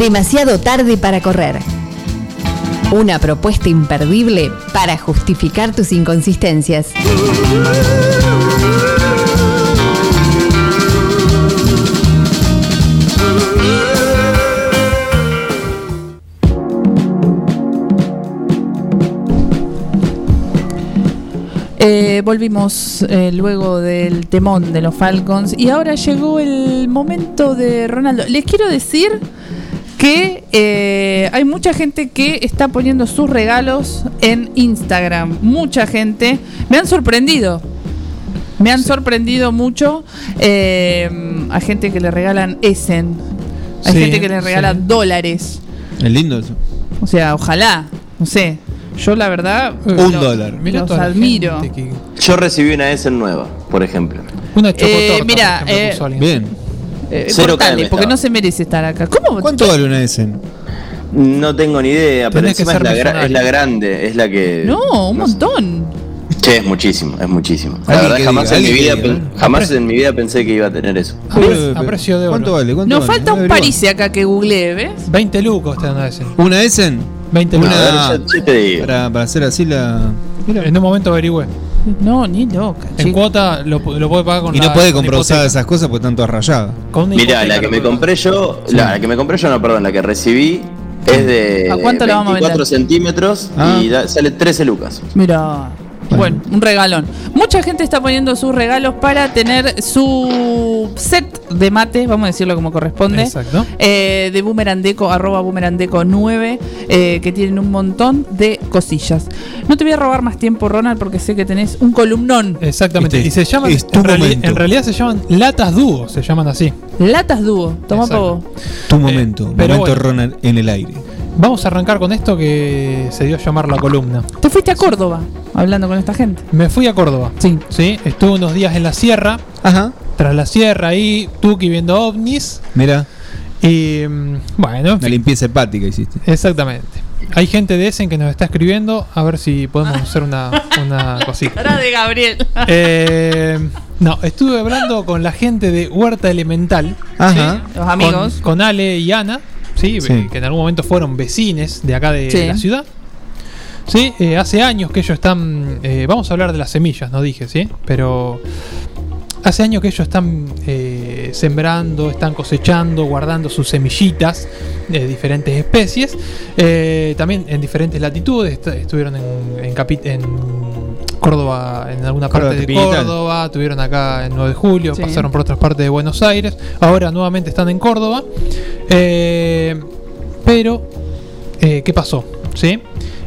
Demasiado tarde para correr. Una propuesta imperdible para justificar tus inconsistencias. Eh, volvimos eh, luego del temón de los Falcons y ahora llegó el momento de Ronaldo. Les quiero decir que eh, hay mucha gente que está poniendo sus regalos en Instagram. Mucha gente. Me han sorprendido. Me han sorprendido mucho eh, a gente que le regalan Essen. Hay Sí, gente que le regala sí. dólares. Es lindo eso. O sea, ojalá. No sé. Yo la verdad Un lo- dólar. Los admiro. que- Yo recibí una Essen nueva, por ejemplo. Una Eh, mira, por ejemplo, eh, alguien. Bien. Eh, Cero cortale, porque estaba. no se merece estar acá. ¿Cómo? ¿Cuánto vale una Essen? No tengo ni idea, pero encima es la, gra- es la grande, es la que. No, un montón. Sí, es muchísimo, es muchísimo. La verdad, jamás, diga, en mi, vida, jamás en mi vida pensé que iba a tener eso. A pre- a precio de oro. ¿Cuánto vale? ¿Cuánto Nos vale? falta un. París acá que googleé, ¿ves? 20 lucos te dan a ese. ¿Una Essen? 20 Una, lucos. A ver, yo- yo te digo. Para, para hacer así la. En un momento averigüé. No, ni loca. En chico. cuota lo, lo puede pagar con Y la- no puede comprar usadas esas cosas porque están todas rayadas. Hipoteca la que me compré yo, la, la que me compré yo, no, perdón, la que recibí es de ¿A cuánto la vamos a 24 vender? centímetros Ah. y da- sale 13 lucas. Mira. Bueno, un regalón. Mucha gente está poniendo sus regalos para tener su set de mate, vamos a decirlo como corresponde. Exacto. eh, de Boomerandeco, arroba Boomerandeco 9, eh, que tienen un montón de cosillas. No te voy a robar más tiempo, Ronald, porque sé que tenés un columnón. Exactamente. Este y se llaman, es tu en, reali- momento. en realidad se llaman latas dúo, se llaman así. Latas dúo, toma vos. Tu momento. pero momento bueno. Ronald en el aire. Vamos a arrancar con esto que se dio a llamar la columna. Te fuiste a Córdoba hablando con esta gente. Me fui a Córdoba. Sí. Sí, estuve unos días en la sierra. Ajá. Tras la sierra ahí, Tuki viendo ovnis. Mira, Y mm, bueno, en una limpieza hepática hiciste. exactamente. Hay gente de Essen que nos está escribiendo. A ver si podemos hacer una, una cosita. Cara de Gabriel. Eh, no, estuve hablando con la gente de Huerta Elemental. Ajá. Los amigos. Con, con Ale y Ana, ¿sí? Sí. que en algún momento fueron vecines de acá de Sí. la ciudad. Sí, eh, hace años que ellos están. eh, vamos a hablar de las semillas, no dije, ¿sí? Pero. Hace años que ellos están eh, sembrando, están cosechando, guardando sus semillitas de diferentes especies. eh, también en diferentes latitudes. Est- estuvieron en, en, en Córdoba, en alguna Córdoba parte de capital. Córdoba. Estuvieron acá en 9 de julio, Sí. pasaron por otras partes de Buenos Aires. Ahora nuevamente están en Córdoba. Eh, pero, eh, ¿qué pasó? ¿Sí?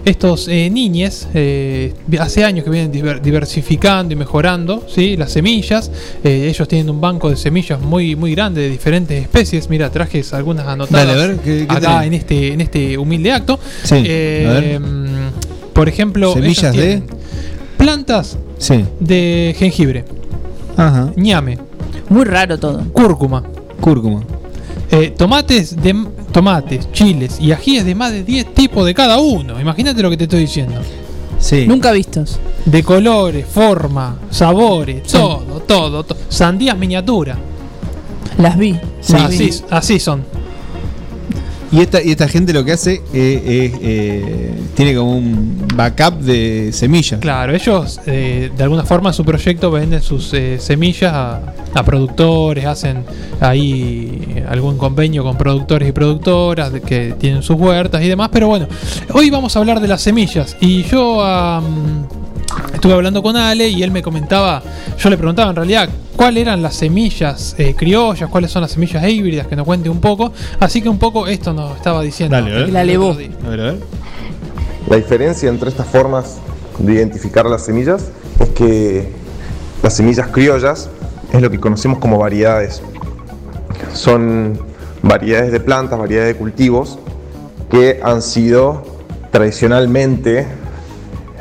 Estos eh, niñes eh, hace años que vienen diver- diversificando y mejorando ¿sí? las semillas. Eh, ellos tienen un banco de semillas muy, muy grande de diferentes especies. Mira, traje algunas anotadas Dale, a ver, ¿qué- qué acá en este, en este humilde acto. Sí, Eh, a ver. Por ejemplo, Semillas de- plantas Sí. de jengibre, Ajá. ñame, Muy raro todo. cúrcuma, Cúrcuma. eh, tomates de tomates, chiles y ajíes de más de 10 tipos de cada uno. Imagínate lo que te estoy diciendo. Sí. Nunca vistos. De colores, forma, sabores, todo, todo, to- Sandías miniatura. Las vi. Sí, las vi. así, así son. Y esta, y esta gente lo que hace eh, es, eh, tiene como un backup de semillas. Claro, ellos eh, de alguna forma su proyecto venden sus eh, semillas a, productores, hacen ahí algún convenio con productores y productoras que tienen sus huertas y demás. Pero bueno, hoy vamos a hablar de las semillas. Y yo am, estuve hablando con Ale y él me comentaba, yo le preguntaba en realidad cuáles eran las semillas eh, criollas, cuáles son las semillas híbridas, que nos cuente un poco. Así que un poco esto nos estaba diciendo. Dale, ver. La levó. otro día. A ver, a ver. La diferencia entre estas formas de identificar las semillas es que las semillas criollas es lo que conocemos como variedades. Son variedades de plantas, variedades de cultivos que han sido tradicionalmente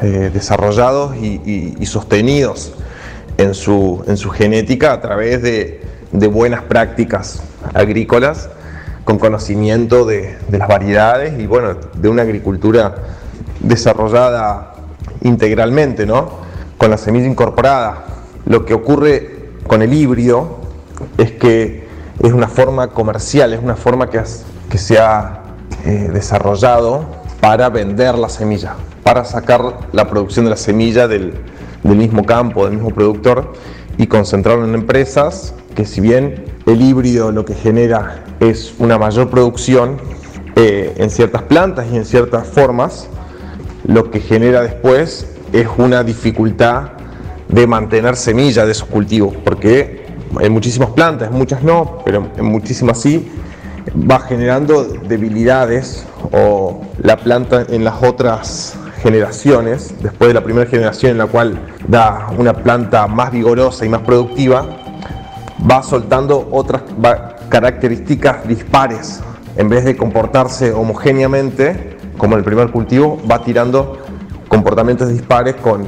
eh, desarrollados y, sostenidos en su, en su genética a través de, buenas prácticas agrícolas con conocimiento de, de las variedades y bueno, de una agricultura desarrollada integralmente, ¿no? Con la semilla incorporada. Lo que ocurre con el híbrido es que es una forma comercial, es una forma que, que se ha eh, desarrollado para vender la semilla, para sacar la producción de la semilla del, mismo campo, del mismo productor y concentrarlo en empresas que si bien el híbrido lo que genera es una mayor producción eh, en ciertas plantas y en ciertas formas, lo que genera después es una dificultad de mantener semillas de esos cultivos, porque en muchísimas plantas, muchas no, pero en muchísimas sí, va generando debilidades o la planta en las otras generaciones, después de la primera generación en la cual da una planta más vigorosa y más productiva, va soltando otras características dispares. En vez de comportarse homogéneamente, como en el primer cultivo, va tirando comportamientos dispares con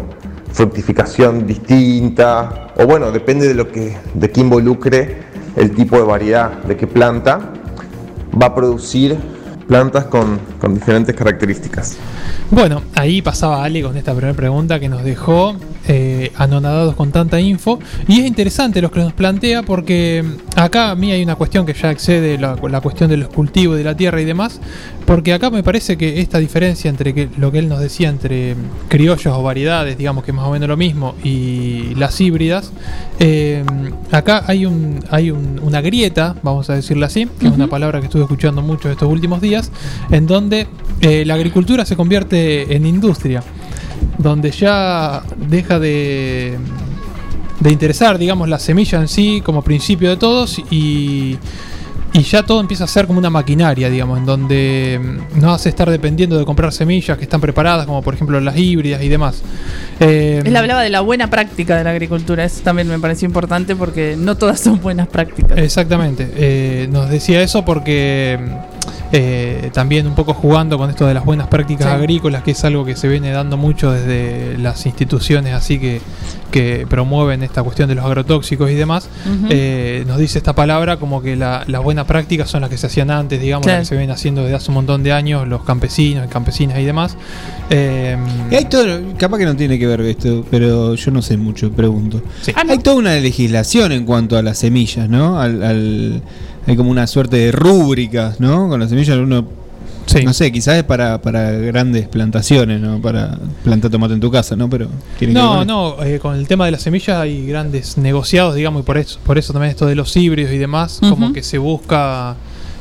fructificación distinta, o bueno, depende de lo que, de qué involucre el tipo de variedad, de qué planta, va a producir plantas con, con diferentes características. Bueno, ahí pasaba Ale con esta primera pregunta que nos dejó eh, anonadados con tanta info. Y es interesante lo que nos plantea porque acá a mí hay una cuestión que ya excede la, la cuestión de los cultivos de la tierra y demás. Porque acá me parece que esta diferencia entre que, lo que él nos decía entre criollos o variedades, digamos que más o menos lo mismo, y las híbridas, eh, acá hay, un, hay un- una grieta, vamos a decirlo así, que es una palabra que estuve escuchando mucho estos últimos días, en donde eh, la agricultura se convierte en industria, donde ya deja de, de interesar, digamos, la semilla en sí como principio de todos y, y ya todo empieza a ser como una maquinaria, digamos, en donde mm, no hace estar dependiendo de comprar semillas que están preparadas, como por ejemplo las híbridas y demás. Eh, Él hablaba de la buena práctica de la agricultura. Eso también me pareció importante porque no todas son buenas prácticas. Exactamente. Eh, nos decía eso porque eh, también un poco jugando con esto de las buenas prácticas Sí. agrícolas, que es algo que se viene dando mucho desde las instituciones así que, que promueven esta cuestión de los agrotóxicos y demás, eh, nos dice esta palabra como que la- las buenas prácticas son las que se hacían antes, digamos, Claro. las que se ven haciendo desde hace un montón de años los campesinos y campesinas y demás. Eh, Y hay todo, capaz que no tiene que ver esto, pero yo no sé mucho, pregunto. Ah, Hay toda una legislación en cuanto a las semillas, ¿no? Al, al- hay como una suerte de rúbricas, ¿no? Con las semillas uno, no sé, quizás es para, para grandes plantaciones, ¿no? Para plantar tomate en tu casa, ¿no? Pero tiene que No, con- no, eh, con el tema de las semillas hay grandes negociados, digamos, y por eso, por eso también esto de los híbridos y demás, como que se busca,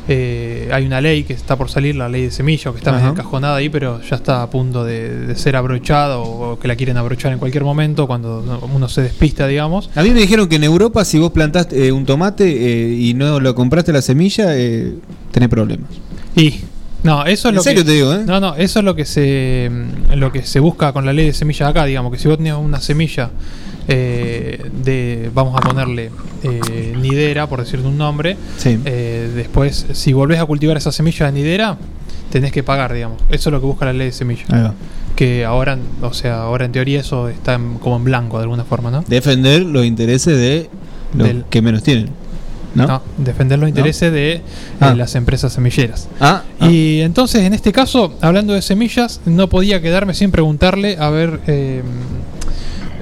eh, hay una ley que está por salir, la ley de semilla, o que está medio encajonada ahí, pero ya está a punto de, de ser abrochada o, o que la quieren abrochar en cualquier momento cuando no- uno se despista, digamos. A mí me dijeron que en Europa si vos plantaste eh, un tomate eh, y no lo compraste la semilla, eh, tenés problemas. Y no, eso es En lo serio que, te digo, ¿eh? No, no, eso es lo que se mm, lo que se busca con la ley de semillas acá, digamos, que si vos tenés una semilla eh, de vamos a ponerle eh, nidera por decirte un nombre, Sí. después si volvés a cultivar esa semilla de nidera tenés que pagar, digamos. Eso es lo que busca la ley de semilla. Ahí va. Que ahora, o sea, ahora en teoría eso está en- como en blanco de alguna forma, ¿no? Defender los intereses de los Del- que menos tienen. ¿No? defender los ¿No? intereses de eh, Ah. las empresas semilleras. Ah, Y entonces, en este caso, hablando de semillas, no podía quedarme sin preguntarle a ver eh,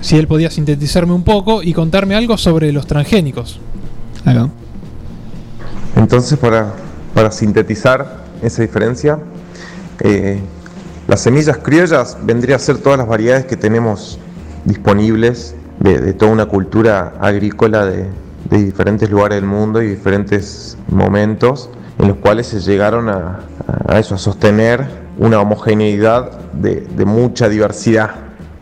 si él podía sintetizarme un poco y contarme algo sobre los transgénicos. Entonces, para, para sintetizar esa diferencia, eh, las semillas criollas vendría a ser todas las variedades que tenemos disponibles de, de toda una cultura agrícola de, de diferentes lugares del mundo y diferentes momentos en los cuales se llegaron a, a eso, a sostener una homogeneidad de, de mucha diversidad,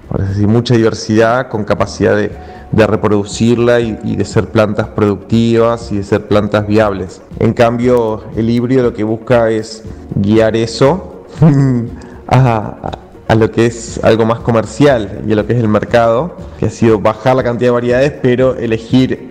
por decir, mucha diversidad con capacidad de, de reproducirla y, y de ser plantas productivas y de ser plantas viables. En cambio, el híbrido lo que busca es guiar eso a, a- lo que es algo más comercial y a lo que es el mercado, que ha sido bajar la cantidad de variedades, pero elegir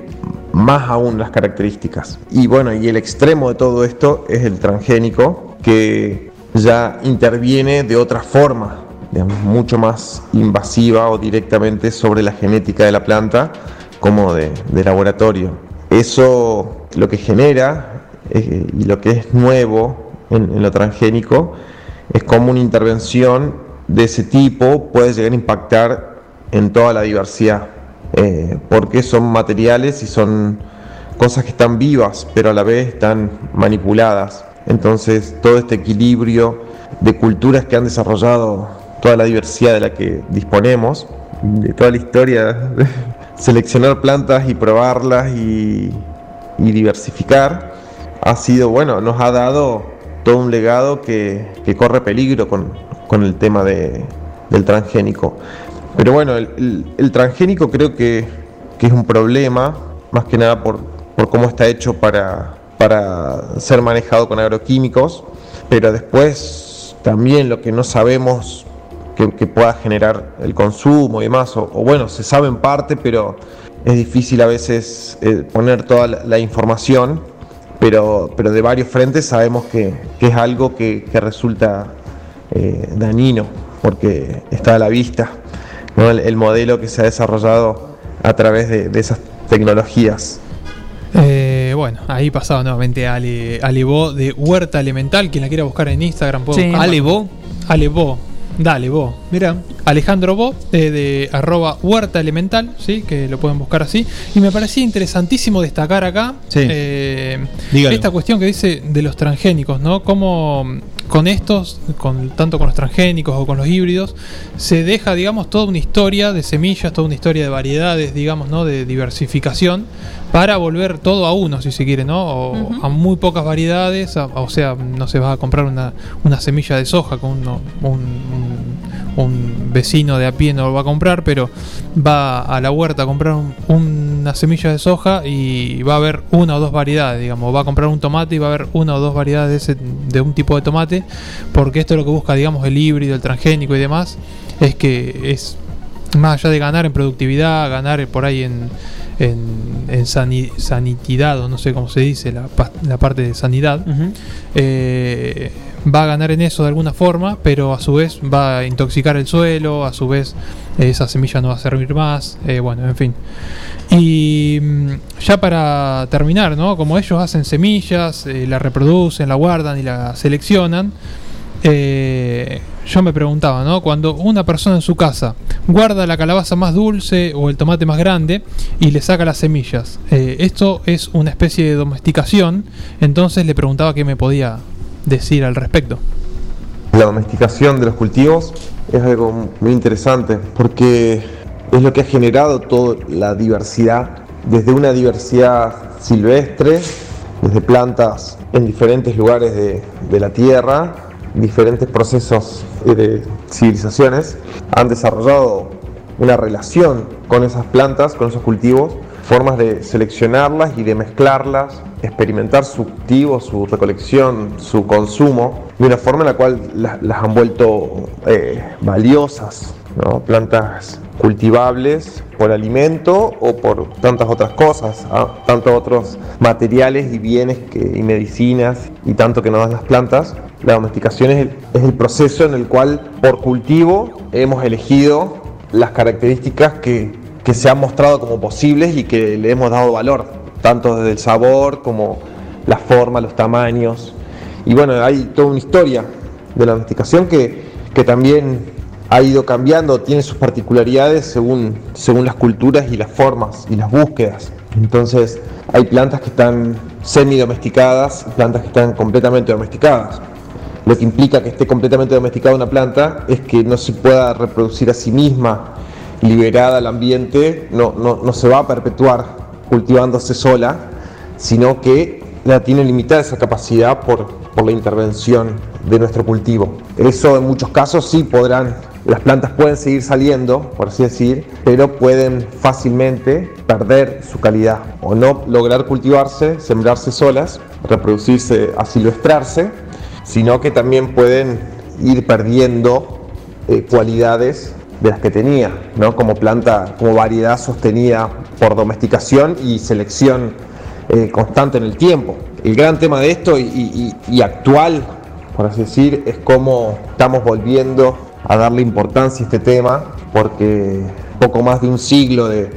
más aún las características. Y bueno, y el extremo de todo esto es el transgénico, que ya interviene de otra forma, digamos, mucho más invasiva o directamente sobre la genética de la planta, como de, laboratorio. Eso lo que genera eh, y lo que es nuevo en, en lo transgénico es como una intervención de ese tipo puede llegar a impactar en toda la diversidad, eh, porque son materiales y son cosas que están vivas, pero a la vez están manipuladas. Entonces todo este equilibrio de culturas que han desarrollado toda la diversidad de la que disponemos, de toda la historia, seleccionar plantas y probarlas y, diversificar, ha sido, bueno, nos ha dado todo un legado que, corre peligro con, con el tema de- del transgénico. Pero bueno, el, transgénico creo que, es un problema, más que nada por, cómo está hecho para, ser manejado con agroquímicos, pero después también lo que no sabemos que, pueda generar el consumo y demás, o, bueno, se sabe en parte, pero es difícil a veces eh, poner toda la, información, pero, pero de varios frentes sabemos que, es algo que, que resulta eh, dañino, porque está a la vista, ¿no? el, el modelo que se ha desarrollado a través de, de esas tecnologías. Eh, bueno, ahí pasaba nuevamente Ale, Ale Bo de Huerta Elemental. Quien la quiera buscar en Instagram, puede Sí. buscar. Ale Bo. Ale Bo. Dale, Bo. Mira, Alejandro Bo, eh, de arroba Huerta Elemental, ¿sí? que lo pueden buscar así. Y me parecía interesantísimo destacar acá Sí. eh, esta cuestión que dice de los transgénicos, ¿no? Cómo con estos, con, tanto con los transgénicos o con los híbridos, se deja, digamos, toda una historia de semillas, toda una historia de variedades, digamos, ¿no? De diversificación para volver todo a uno, si se quiere, ¿no? O a muy pocas variedades, a- o sea, no se va a comprar una, una semilla de soja con uno- un, un- un vecino de a pie no lo va a comprar, pero va a la huerta a comprar un- una semilla de soja y va a haber una o dos variedades, digamos, va a comprar un tomate y va a haber una o dos variedades de, ese- de un tipo de tomate, porque esto es lo que busca, digamos, el híbrido, el transgénico y demás, es que es más allá de ganar en productividad, ganar por ahí en, en, en sani- sanitidad, o no sé cómo se dice, la parte de sanidad, eh, va a ganar en eso de alguna forma, pero a su vez va a intoxicar el suelo, a su vez eh, esa semilla no va a servir más, eh, bueno, en fin. Y mm, ya para terminar, ¿no? Como ellos hacen semillas, eh, la reproducen, la guardan y la seleccionan, yo me preguntaba, ¿no? Cuando una persona en su casa guarda la calabaza más dulce o el tomate más grande y le saca las semillas, esto es una especie de domesticación, entonces le preguntaba qué me podía decir al respecto. La domesticación de los cultivos es algo muy interesante porque es lo que ha generado toda la diversidad, desde una diversidad silvestre, desde plantas en diferentes lugares de, de la Tierra, diferentes procesos de civilizaciones han desarrollado una relación con esas plantas, con esos cultivos, formas de seleccionarlas y de mezclarlas, experimentar su cultivo, su recolección, su consumo, de una forma en la cual la- las han vuelto eh, valiosas, plantas cultivables por alimento o por tantas otras cosas, ¿ah? tantos otros materiales y bienes que, y medicinas y tanto que nos dan las plantas. La domesticación es el, es el proceso en el cual por cultivo hemos elegido las características que se han mostrado como posibles y que le hemos dado valor, tanto desde el sabor como la forma, los tamaños. Y bueno, hay toda una historia de la domesticación que, que también ha ido cambiando, tiene sus particularidades según, según las culturas y las formas y las búsquedas. Entonces hay plantas que están semi-domesticadas plantas que están completamente domesticadas. Lo que implica que esté completamente domesticada una planta es que no se pueda reproducir a sí misma, liberada al ambiente, no, no, no se va a perpetuar cultivándose sola, sino que la tiene limitada esa capacidad por, por la intervención de nuestro cultivo. Eso en muchos casos sí podrán, las plantas pueden seguir saliendo, por así decir, pero pueden fácilmente perder su calidad o no lograr cultivarse, sembrarse solas, reproducirse, asilvestrarse, sino que también pueden ir perdiendo eh, cualidades de las que tenía, ¿no? como planta, como variedad sostenida por domesticación y selección eh, constante en el tiempo. El gran tema de esto y, y- y actual, por así decir, es cómo estamos volviendo a darle importancia a este tema, porque poco más de un siglo de,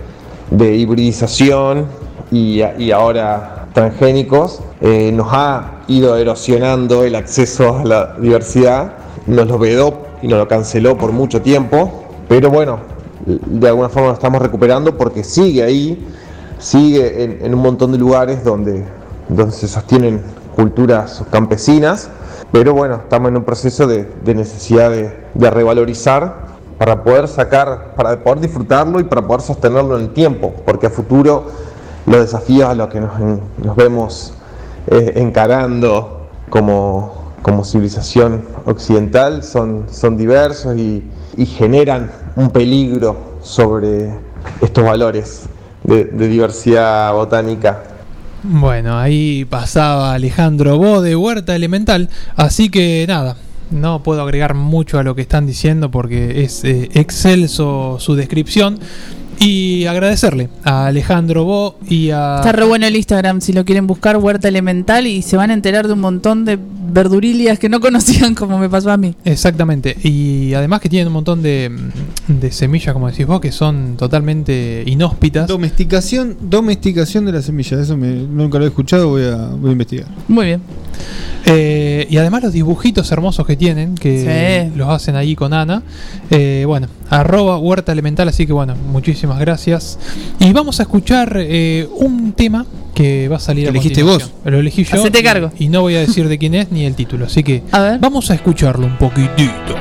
de hibridización y, y ahora transgénicos eh, nos ha ido erosionando el acceso a la diversidad, nos lo vedó y nos lo canceló por mucho tiempo, pero bueno, de alguna forma lo estamos recuperando porque sigue ahí, sigue en, un montón de lugares donde, donde se sostienen culturas campesinas, pero bueno, estamos en un proceso de, necesidad de, revalorizar para poder sacar, para poder disfrutarlo y para poder sostenerlo en el tiempo, porque a futuro los desafíos a los que nos, vemos eh, encarando como, como civilización occidental son, son diversos y generan un peligro sobre estos valores de, diversidad botánica. Bueno, ahí pasaba Alejandro Bo de Huerta Elemental, así que nada, no puedo agregar mucho a lo que están diciendo porque es eh, excelso su descripción. Y agradecerle a Alejandro Bo y a... Está re bueno el Instagram, si lo quieren buscar, Huerta Elemental, y se van a enterar de un montón de verdurilias que no conocían, como me pasó a mí. Exactamente, y además que tienen un montón de, de semillas, como decís vos, que son totalmente inhóspitas. Domesticación, domesticación de la semilla, eso me, nunca lo he escuchado, voy a, voy a investigar. Muy bien. Eh, y además los dibujitos hermosos que tienen, que Sí. los hacen ahí con Ana. Eh, bueno, arroba huerta elemental, así que bueno, muchísimas gracias. Y vamos a escuchar eh, un tema que va a salir a elegiste continuación. Lo elegí yo. Hacete cargo. Y no voy a decir de quién es ni el título, así que vamos a escucharlo un poquitito.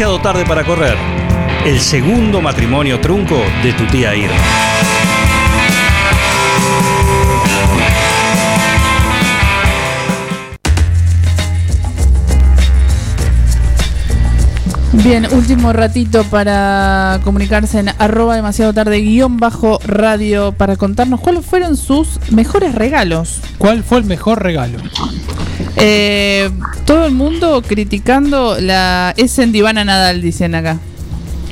Demasiado tarde para correr. El segundo matrimonio trunco de tu tía Irma. Bien, último ratito para comunicarse en arroba demasiado tarde guion bajo radio para contarnos cuáles fueron sus mejores regalos. ¿Cuál fue el mejor regalo? Eh, todo el mundo criticando la Essen de Ivana Nadal, dicen acá.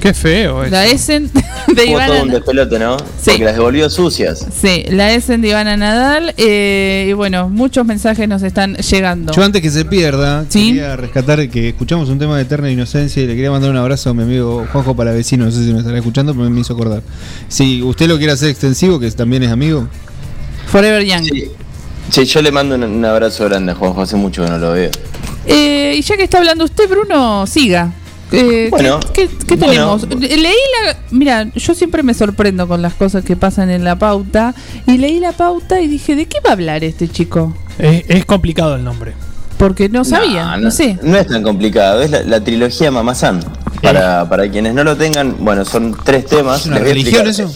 Qué feo eso. La Essen de Hubo Ivana todo un despelote, ¿no? Porque las devolvió sucias. Sí, la Essen de Ivana Nadal. eh, y bueno, muchos mensajes nos están llegando. Yo antes que se pierda, quería rescatar que escuchamos un tema de eterna inocencia y le quería mandar un abrazo a mi amigo Juanjo Palavecino, no sé si me estará escuchando, pero me hizo acordar. Si usted lo quiere hacer extensivo, que también es amigo. Forever Young. Sí, yo le mando un, un abrazo grande a Juanjo, hace mucho que no lo veo. Eh, y ya que está hablando usted, Bruno, siga. Eh, Bueno, ¿Qué, qué- qué bueno. tenemos? Leí la. Mira, yo siempre me sorprendo con las cosas que pasan en la pauta. Y leí la pauta y dije, ¿de qué va a hablar este chico? Es, es complicado el nombre. Porque no sabía, no, sé. No es tan complicado, es la, la trilogía Mamazán. Para, para quienes no lo tengan, bueno, son tres temas. ¿Es una les voy a religión eso?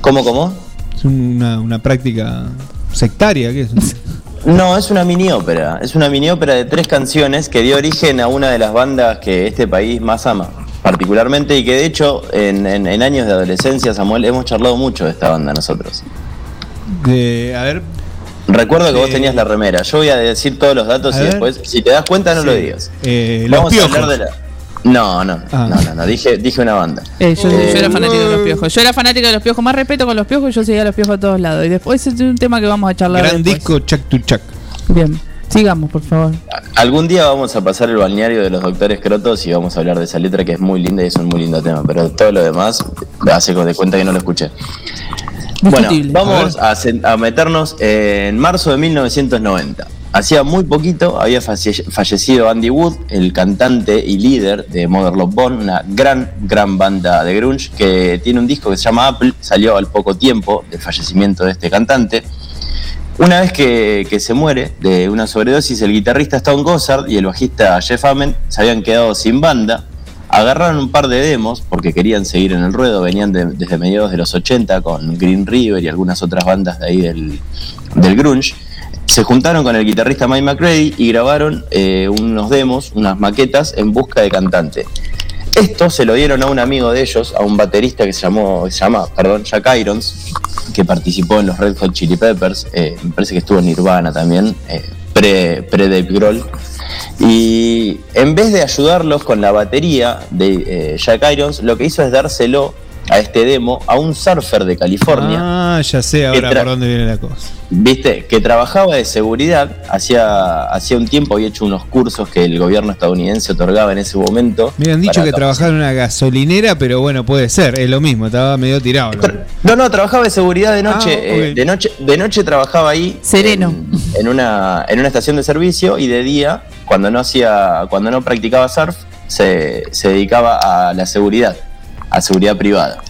¿Cómo, cómo? Es una, una práctica sectaria, ¿qué es? No, es una mini ópera. Es una mini ópera de tres canciones que dio origen a una de las bandas que este país más ama, particularmente, y que de hecho en, en- en años de adolescencia, Samuel, hemos charlado mucho de esta banda nosotros. De, a ver, Recuerdo que vos tenías la remera. Yo voy a decir todos los datos y ver. después, si te das cuenta, no Sí. lo digas. eh, los Vamos a hablar de la. No, no, Ah. no, no, no, dije, dije una banda. Eh, yo, yo Eh, era fanático de los piojos. Yo era fanático de los piojos. Más respeto con los piojos, yo seguía a los piojos a todos lados. Y después es un tema que vamos a charlar. Gran después. disco, Chuck to Chuck. Bien, sigamos, por favor. Algún día vamos a pasar el balneario de los doctores Crotos y vamos a hablar de esa letra que es muy linda y es un muy lindo tema, pero todo lo demás hace de cuenta que no lo escuché. Bueno, vamos a, meternos en marzo de 1990. Hacía muy poquito había falle- fallecido Andy Wood, el cantante y líder de Mother Love Bone, una gran, gran banda de grunge que tiene un disco que se llama Apple, salió al poco tiempo del fallecimiento de este cantante. Una vez que, que se muere de una sobredosis, el guitarrista Stone Gossard y el bajista Jeff Ament se habían quedado sin banda. Agarraron un par de demos porque querían seguir en el ruedo, venían de- desde mediados de los 80 con Green River y algunas otras bandas de ahí del, del grunge. Se juntaron con el guitarrista Mike McCready y grabaron eh, unos demos, unas maquetas en busca de cantante. Esto se lo dieron a un amigo de ellos, a un baterista que se, llamó, llama perdón, Jack Irons, que participó en los Red Hot Chili Peppers, eh, me parece que estuvo en Nirvana también, eh, pre, pre Grohl. Y en vez de ayudarlos con la batería de Jack Irons, lo que hizo es dárselo a este demo a un surfer de California. Ah, ya sé ahora por dónde viene la cosa. Viste, que trabajaba de seguridad, hacía, hacía un tiempo había hecho unos cursos que el gobierno estadounidense otorgaba en ese momento. Me habían dicho que trabajaba en una gasolinera, pero bueno, puede ser, es lo mismo, estaba medio tirado. ¿no? No, trabajaba de seguridad de noche. Ah, eh, de noche, de noche trabajaba ahí. Sereno. En, en una, en una estación de servicio y de día, cuando no hacía, cuando no practicaba surf, se, se dedicaba a la seguridad, a seguridad privada.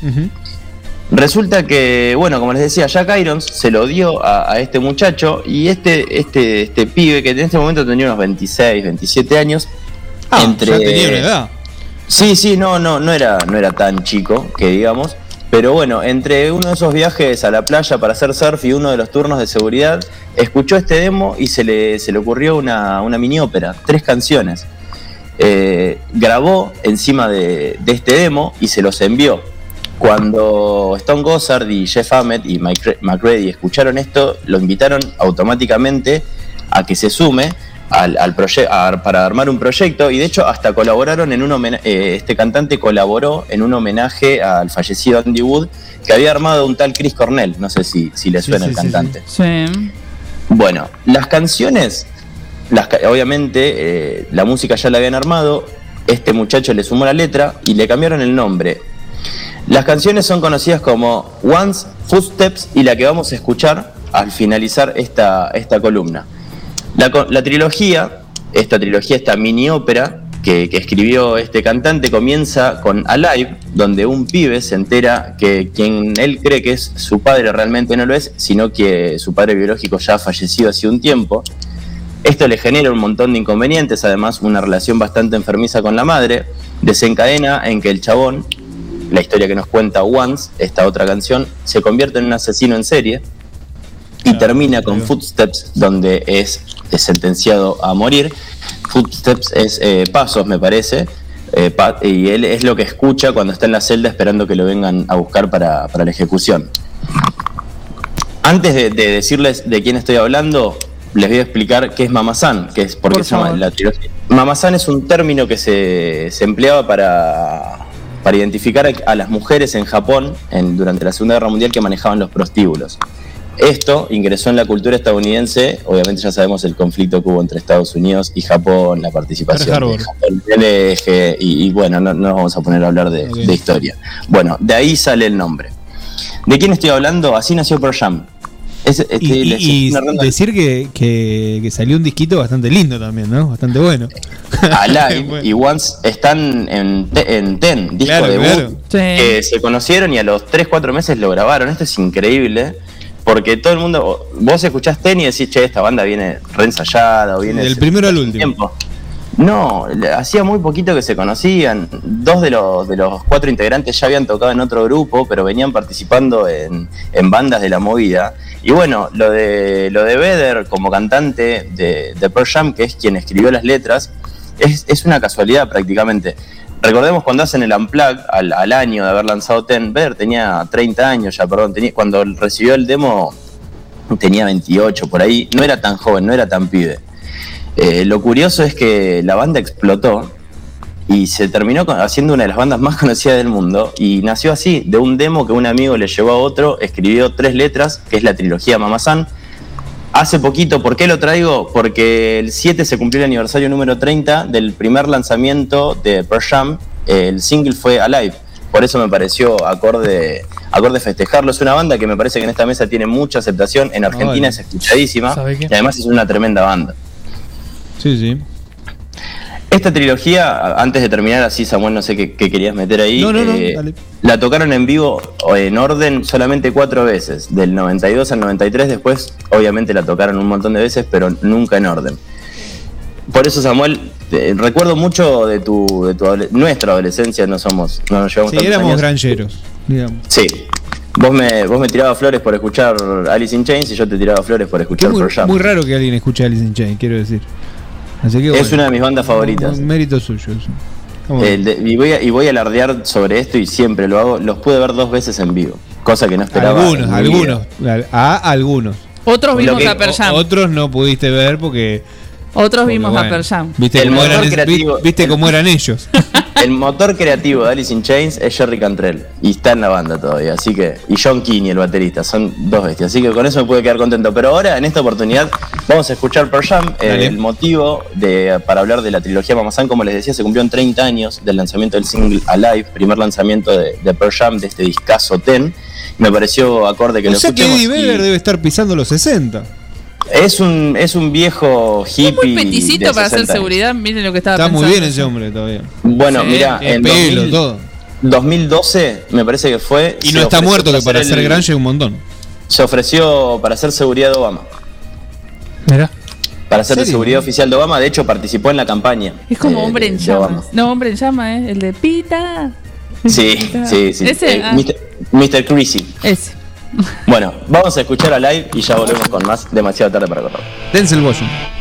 Resulta que, bueno, como les decía, Jack Irons se lo dio a, a este muchacho y este, este, este pibe que en este momento tenía unos 26, 27 años. Ah, ya tenía una edad. Sí, sí, no, no, no era, no era tan chico, que digamos. Pero bueno, entre uno de esos viajes a la playa para hacer surf y uno de los turnos de seguridad, escuchó este demo y se le, se le ocurrió una, una mini ópera, tres canciones. Eh, grabó encima de, de este demo y se los envió. Cuando Stone Gossard y Jeff Ahmed y Mike McCready escucharon esto, lo invitaron automáticamente a que se sume al, al proye- a- para armar un proyecto y de hecho hasta colaboraron en un homenaje, este cantante colaboró en un homenaje al fallecido Andy Wood que había armado un tal Chris Cornell, no sé si, si le suena sí, el cantante. Sí. Bueno, las canciones, obviamente eh, la música ya la habían armado, este muchacho le sumó la letra y le cambiaron el nombre. Las canciones son conocidas como Once, Footsteps y la que vamos a escuchar al finalizar esta, esta columna. La, la trilogía, esta trilogía, esta mini ópera que, que escribió este cantante comienza con Alive, donde un pibe se entera que quien él cree que es su padre realmente no lo es, sino que su padre biológico ya ha fallecido hace un tiempo. Esto le genera un montón de inconvenientes, además una relación bastante enfermiza con la madre. desencadena en que el chabón, la historia que nos cuenta Once, esta otra canción, se convierte en un asesino en serie y termina con Footsteps, donde es, es sentenciado a morir. Footsteps es eh, pasos, me parece, eh, pa- y él es lo que escucha cuando está en la celda esperando que lo vengan a buscar para, para la ejecución. Antes de, de decirles de quién estoy hablando, les voy a explicar qué es Mamazán, que es porque Por se llama la trilogía. Mamazán es un término que se, se empleaba para, para identificar a, a las mujeres en Japón en- durante la Segunda Guerra Mundial que manejaban los prostíbulos. Esto ingresó en la cultura estadounidense, obviamente ya sabemos el conflicto que hubo entre Estados Unidos y Japón, la participación de. Japón en el eje, y, y bueno, no, no nos vamos a poner a hablar de, historia. Bueno, de ahí sale el nombre. ¿De quién estoy hablando? Así nació Pearl Jam. Es- este, Y, y- y decir que, que, que salió un disquito bastante lindo también, ¿no? Bastante bueno. Alive Bueno. y Once están en, te- en Ten, disco Claro, debut, claro. que se conocieron y a los 3, 4 meses lo grabaron. Esto es increíble, porque todo el mundo, vos escuchás Ten y decís, che, esta banda viene reensayada o viene... Del primero al último. tiempo. No, hacía muy poquito que se conocían. Dos de los, de los cuatro integrantes ya habían tocado en otro grupo, pero venían participando en, en bandas de la movida. Y bueno, lo de, lo de Vedder como cantante de, de Pearl Jam, que es quien escribió las letras, es, es una casualidad prácticamente. Recordemos cuando hacen el Unplug al, al año de haber lanzado Ten, Vedder tenía 30 años ya, perdón, tenía, cuando recibió el demo tenía 28 por ahí, no era tan joven, no era tan pibe. Eh, lo curioso es que la banda explotó y se terminó haciendo una de las bandas más conocidas del mundo y nació así, de un demo que un amigo le llevó a otro, escribió tres letras, que es la trilogía Mamazán. Hace poquito, ¿por qué lo traigo? Porque el 7 se cumplió el aniversario número 30 del primer lanzamiento de Pearl Jam, el single fue Alive. Por eso me pareció acorde, acorde festejarlo. Es una banda que me parece que en esta mesa tiene mucha aceptación. En Argentina es escuchadísima y además es una tremenda banda. Sí, sí. Esta trilogía, antes de terminar, así Samuel, no sé qué, qué querías meter ahí. No, no, no, eh, dale. la tocaron en vivo en orden solamente cuatro veces, del 92 al 93. Después, obviamente, la tocaron un montón de veces, pero nunca en orden. Por eso, Samuel, recuerdo mucho de tu, de tu adole- nuestra adolescencia. No somos, no nos llevamos Sí, éramos años. granjeros, digamos. Sí. Vos me, vos me tirabas flores por escuchar Alice in Chains y yo te tiraba flores por escuchar es muy raro que alguien escuche Alice in Chains, quiero decir. Así que, Es bueno, una de mis bandas favoritas. un mérito suyo. eso. Vamos. El de- y, voy a, y voy a alardear sobre esto y siempre lo hago. Los pude ver dos veces en vivo, cosa que no esperaba. algunos, algunos. A algunos. Otros vimos que- a Pearl Jam. O- Otros no pudiste ver porque. Otros porque, vimos a bueno, Pearl Jam. Viste, El cómo eran, creativo- vi- viste cómo eran ellos. El motor creativo de Alice in Chains es Jerry Cantrell y está en la banda todavía, así que y John Kinney el baterista, son dos bestias, así que con eso me pude quedar contento. Pero ahora en esta oportunidad vamos a escuchar Pearl Jam. Eh, el motivo de para hablar de la trilogía Mamazán, como les decía, se cumplió en 30 años del lanzamiento del single Alive, primer lanzamiento de, de Pearl Jam de este discazo Ten. Me pareció acorde que o lo sea que Eddie Vedder debe estar pisando los 60. Es un, es un viejo hippie. Peticito de para hacer 60 años. seguridad, miren lo que estaba Está muy bien ese hombre todavía. Bueno, Sí, mira, en pelo, 2000 todo. 2012 me parece que fue. Y no está muerto, que para hacer ser el- grande un montón. Se ofreció para hacer seguridad de Obama. Mira. Para ser de seguridad oficial de Obama, de hecho participó en la campaña. Es como eh, hombre en llamas. No, hombre en llama, ¿eh? El de Pita. Sí, sí, sí. Ese, Eh, ah. Mr. Mr. Creasy. Ese. Bueno, vamos a escuchar a live y ya volvemos con más. Demasiado tarde para correr. Washington. young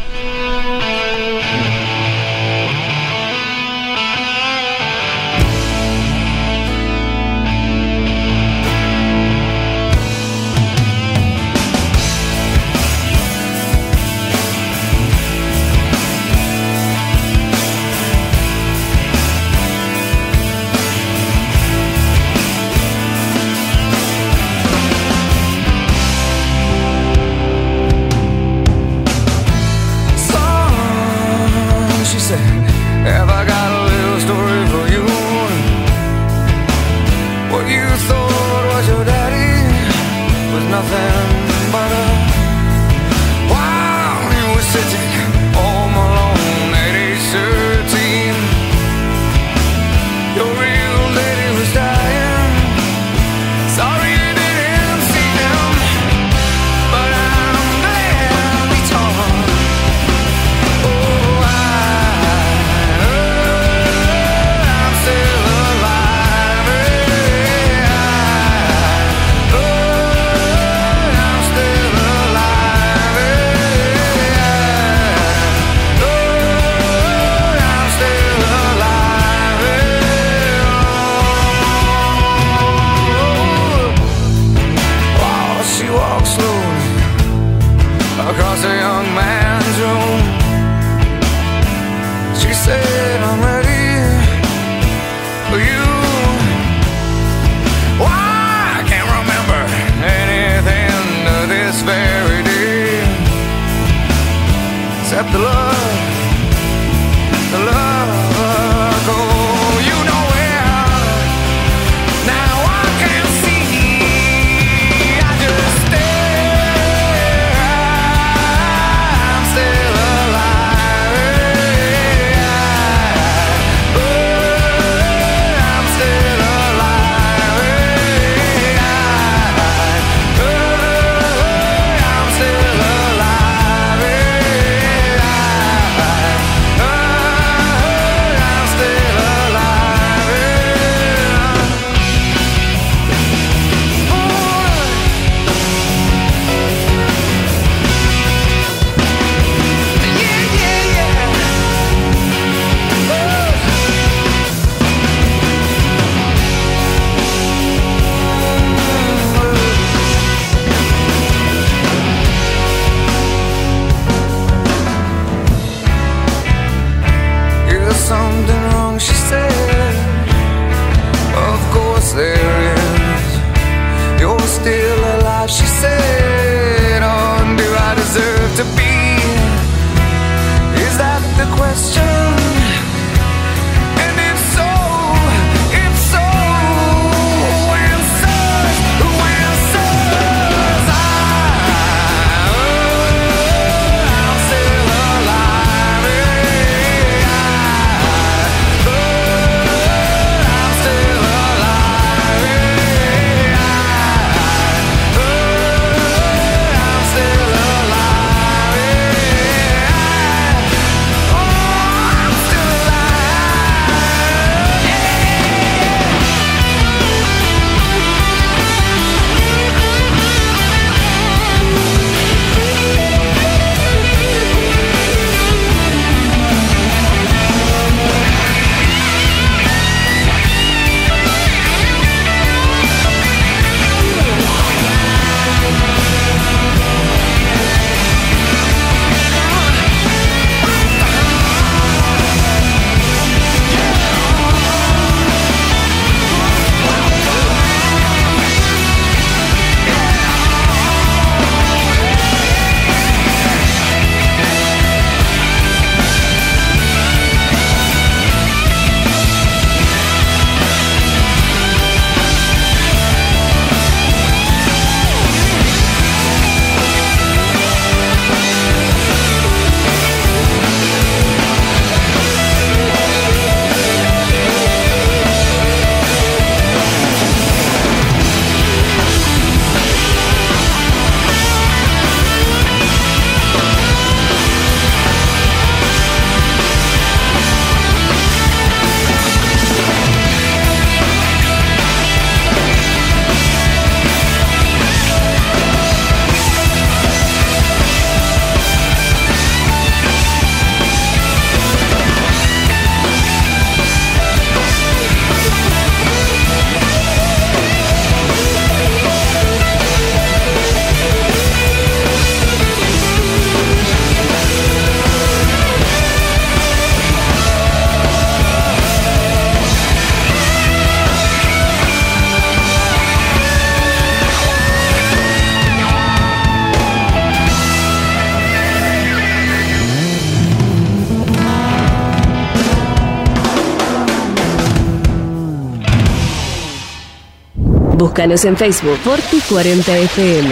Búscanos en Facebook Forti40FM.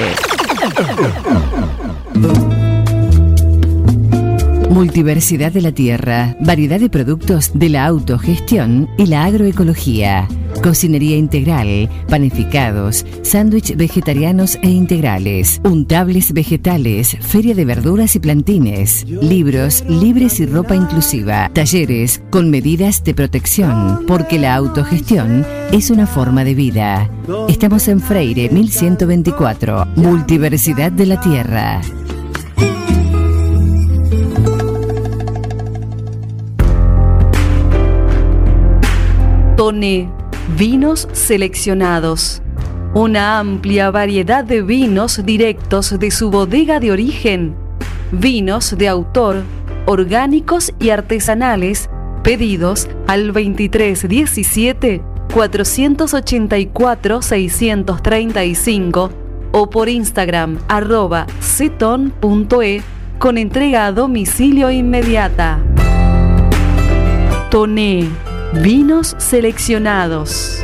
Multiversidad de la tierra, variedad de productos de la autogestión y la agroecología. Cocinería integral, panificados, sándwich vegetarianos e integrales, untables vegetales, feria de verduras y plantines, libros libres y ropa inclusiva, talleres con medidas de protección, porque la autogestión es una forma de vida. Estamos en Freire 1124, Multiversidad de la Tierra. Tone, vinos seleccionados. Una amplia variedad de vinos directos de su bodega de origen. vinos de autor, orgánicos y artesanales, pedidos al 2317 484 635 o por Instagram arroba ceton.e con entrega a domicilio inmediata. Toné, vinos seleccionados.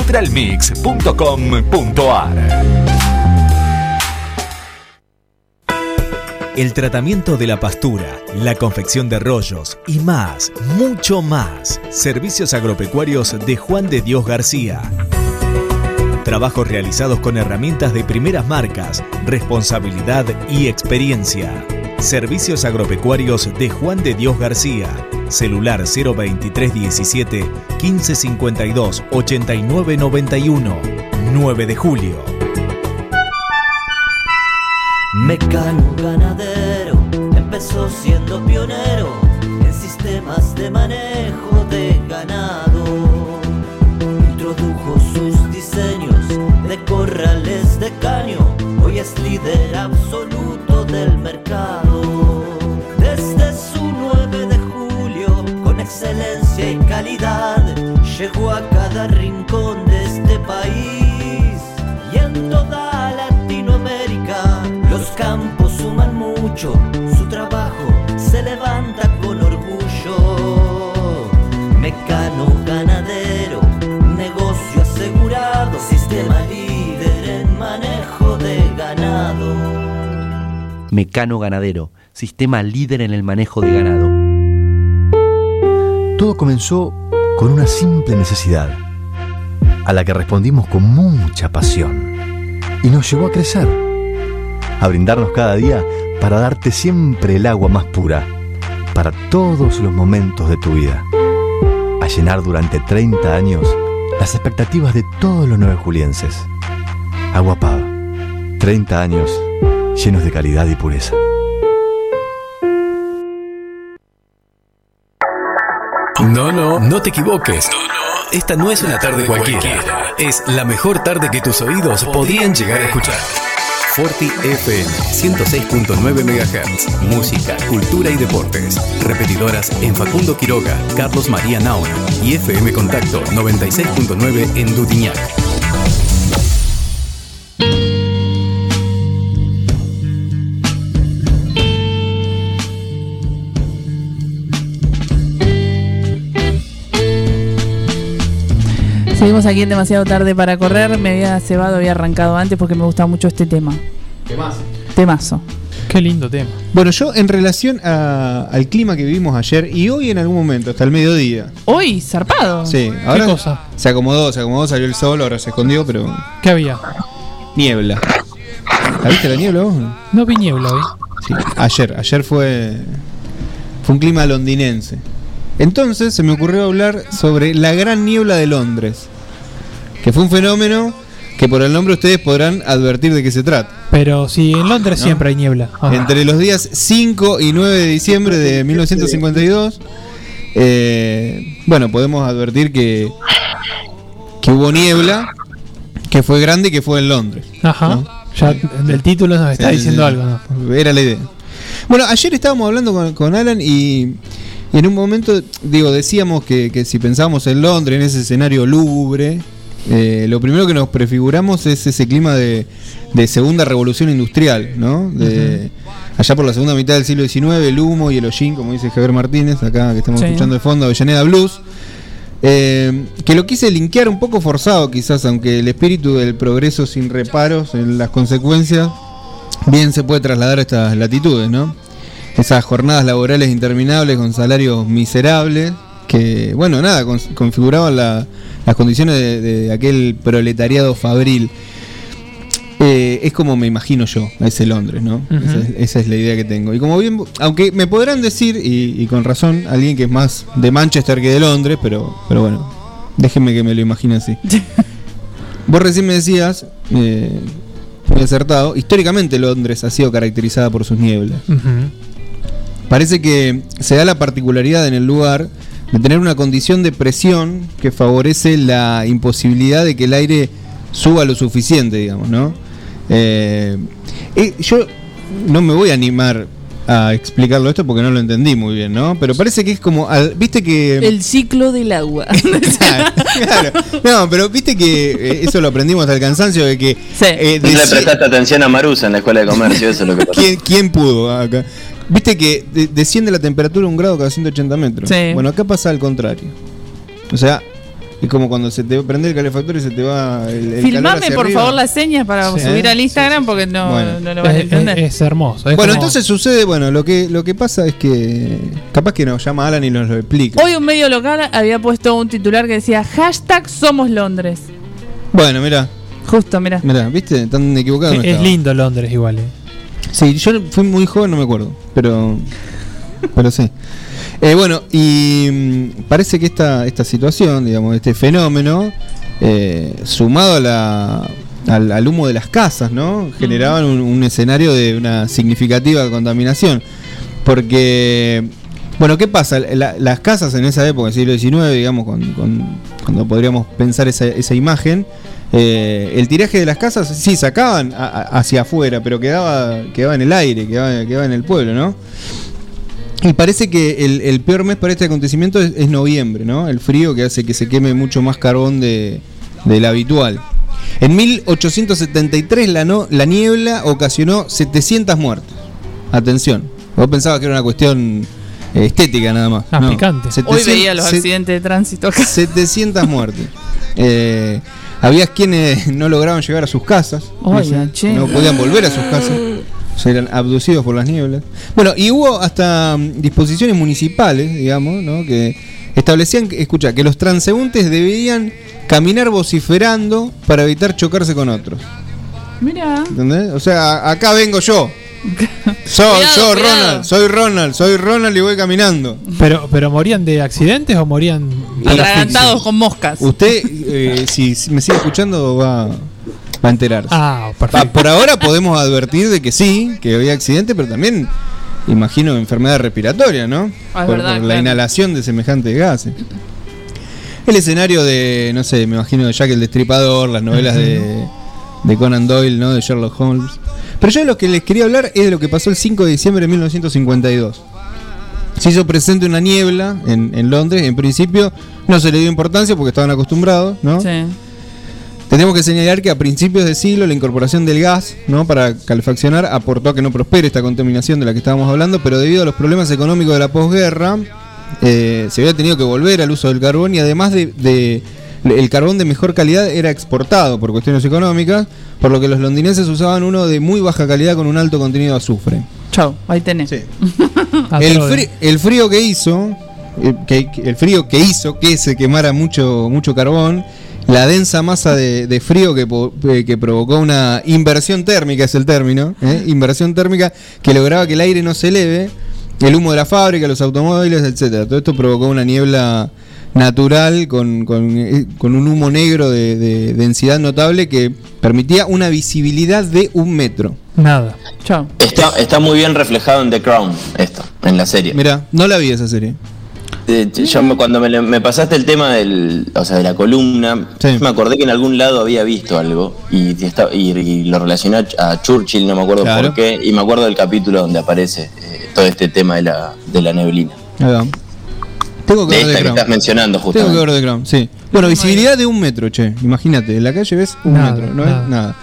www.nutralmix.com.ar. El tratamiento de la pastura, la confección de rollos y más, mucho más. Servicios agropecuarios de Juan de Dios García. Trabajos realizados con herramientas de primeras marcas, responsabilidad y experiencia. Servicios agropecuarios de Juan de Dios García. Celular 02317 1552 8991. 9 de julio. Mecano ganadero empezó siendo pionero en sistemas de manejo de ganado. Introdujo sus diseños de corrales de caño, hoy es líder absoluto del mercado. Mucho, su trabajo se levanta con orgullo. Mecano ganadero, negocio asegurado, sistema líder en manejo de ganado. Mecano Ganadero, sistema líder en el manejo de ganado. Todo comenzó con una simple necesidad, a la que respondimos con mucha pasión, y nos llevó a crecer, a brindarnos cada día para darte siempre el agua más pura, para todos los momentos de tu vida, a llenar durante 30 años las expectativas de todos los nueve julienses. Agua Pava, 30 años llenos de calidad y pureza. No, no, no te equivoques. Esta no es una tarde cualquiera. Es la mejor tarde que tus oídos podrían llegar a escuchar. Forti FM 106.9 MHz. Música, cultura y deportes. Repetidoras en Facundo Quiroga, Carlos María Naona y FM Contacto 96.9 en Dutiñac. Seguimos aquí en demasiado tarde para correr. Me había cebado, había arrancado antes porque me gusta mucho este tema. ¿Qué más? Temazo. Qué lindo tema. Bueno, yo en relación a- al clima que vivimos ayer y hoy en algún momento, hasta el mediodía. Hoy, zarpado. Sí, ahora se acomodó, se acomodó, salió el sol, ahora se escondió, pero ¿Qué había? niebla. ¿La viste la niebla vos? No vi niebla hoy. Sí, ayer, ayer fue fue un clima londinense. Entonces se me ocurrió hablar sobre la gran niebla de Londres, que fue un fenómeno que por el nombre ustedes podrán advertir de qué se trata. Pero si en Londres ¿No? siempre hay niebla. Entre los días 5 y 9 de diciembre de 1952, eh, bueno, podemos advertir que, que hubo niebla, que fue grande y que fue en Londres. Ajá. ¿no? Ya el título nos está Sí, diciendo sí, algo. ¿no? Era la idea. Bueno, ayer estábamos hablando con, con Alan y, y en un momento, digo, decíamos que, que si pensábamos en Londres, en ese escenario lúgubre, eh, lo primero que nos prefiguramos es ese clima de, de segunda revolución industrial, ¿no? De, Allá por la segunda mitad del siglo XIX, el humo y el hollín, como dice Javier Martínez, acá que estamos Sí. escuchando de fondo, Avellaneda Blues. Eh, que lo quise linkear un poco forzado quizás, aunque el espíritu del progreso sin reparos en las consecuencias bien se puede trasladar a estas latitudes, ¿no? Esas jornadas laborales interminables con salarios miserables, que, bueno, nada, con- configuraban la- las condiciones de, de aquel proletariado fabril. Eh, es como me imagino yo, a ese Londres, ¿no? Esa, es, esa es la idea que tengo. Y como bien, aunque me podrán decir, y, y con razón, alguien que es más de Manchester que de Londres, pero, pero bueno, déjenme que me lo imagine así. Vos recién me decías, eh, muy acertado, históricamente Londres ha sido caracterizada por sus nieblas. Ujú. Parece que se da la particularidad en el lugar de tener una condición de presión que favorece la imposibilidad de que el aire suba lo suficiente, digamos, ¿no? Eh, eh, yo no me voy a animar a explicarlo esto porque no lo entendí muy bien, ¿no? Pero parece que es como, al- viste que... El ciclo del agua. Claro. No, pero viste que eh, eso lo aprendimos el cansancio de que... eh, No le prestaste atención a Marusa en la escuela de comercio, eso es lo que pasó. ¿Quién, quién pudo acá? Viste que de- desciende la temperatura un grado cada 180 metros. Sí. Bueno, acá pasa al contrario. O sea, es como cuando se te prende el calefactor y se te va el, el calor Filmame hacia por arriba. favor las señas para Sí. subir al Instagram porque no, Bueno. no lo vas a entender. es- es hermoso. es Bueno, como- entonces sucede, bueno, lo que lo que pasa es que capaz que nos llama Alan y nos lo explica. Hoy un medio local había puesto un titular que decía hashtag somos Londres. Bueno, mira, Justo, mira. mira, ¿viste? Tan equivocado. es, no es lindo Londres igual. eh. Sí, yo fui muy joven, no me acuerdo, pero pero sí. Eh, bueno, y mm, parece que esta, esta situación, digamos, este fenómeno, eh, sumado a la, al, humo de las casas, ¿no? Generaban un, escenario de una significativa contaminación. Porque, bueno, ¿qué pasa? La- las casas en esa época, siglo XIX, digamos, con- con- cuando podríamos pensar esa, esa imagen, eh, el tiraje de las casas sí sacaban hacia afuera, pero quedaba, quedaba en el aire, quedaba, en el pueblo, ¿no? Y parece que el, peor mes para este acontecimiento es, noviembre, ¿no? El frío que hace que se queme mucho más carbón de, del habitual. En 1873 la, no, la niebla ocasionó 700 muertes. Atención. Vos pensabas que era una cuestión estética nada más. Ah, No. picante. Hoy 700 veía los accidentes de tránsito acá. 700 muertes. Eh, había quienes no lograban llegar a sus casas. Oiga, che. no podían volver a sus casas. O sea, eran abducidos por las nieblas. Bueno, y hubo hasta mm, disposiciones municipales, digamos, ¿no? que establecían, que- escucha, que los transeúntes debían caminar vociferando para evitar chocarse con otros. Mira. ¿Entendés? O sea, acá vengo yo. Cuidado, yo, cuidado. Ronald. Soy Ronald. Soy Ronald y voy caminando. Pero, pero morían de accidentes o morían Atragantados con moscas. Usted, eh, si, si me sigue escuchando, va, va a enterarse. Ah, Ah, Por ahora podemos advertir de que sí, que había accidente, pero también imagino enfermedad respiratoria, ¿no? Ah, es por, verdad, por la claro. inhalación de semejantes gases. El escenario de, no sé, me imagino de Jack el Destripador, las novelas de, de Conan Doyle, ¿no? De Sherlock Holmes. Pero yo lo que les quería hablar es de lo que pasó el 5 de diciembre de 1952. Se hizo presente una niebla en, en Londres. En principio no se le dio importancia porque estaban acostumbrados, ¿no? Sí. Tenemos que señalar que a principios de siglo la incorporación del gas ¿no? para calefaccionar aportó a que no prospere esta contaminación de la que estábamos hablando, pero debido a los problemas económicos de la posguerra, eh, se había tenido que volver al uso del carbón y además de, de- el carbón de mejor calidad era exportado por cuestiones económicas, por lo que los londinenses usaban uno de muy baja calidad con un alto contenido de azufre. Chau, ahí tenés. el, fri- el frío que hizo, eh, que, el frío que hizo que se quemara mucho, mucho carbón, la densa masa de, de frío que, po- eh, que provocó una inversión térmica, es el término, ¿eh? inversión térmica que lograba que el aire no se eleve, el humo de la fábrica, los automóviles, etcétera. Todo esto provocó una niebla natural con, con, eh, con un humo negro de, de densidad notable que permitía una visibilidad de un metro. Nada. Chao. Está, está muy bien reflejado en The Crown, esto, en la serie. Mira, no la vi esa serie. Eh, Yo me- cuando me, pasaste el tema del, o sea, de la columna, me acordé que en algún lado había visto algo y, está- y- y lo relacioné a, a Churchill, no me acuerdo Claro. por qué, y me acuerdo del capítulo donde aparece eh, todo este tema de la, de la neblina. Ahí va. Tengo que De ver esta The que estás mencionando Tengo justamente. que ver The Crown, sí. Bueno, visibilidad de un metro, che. Imagínate, en la calle ves un Nada, metro, no nada. ves nada.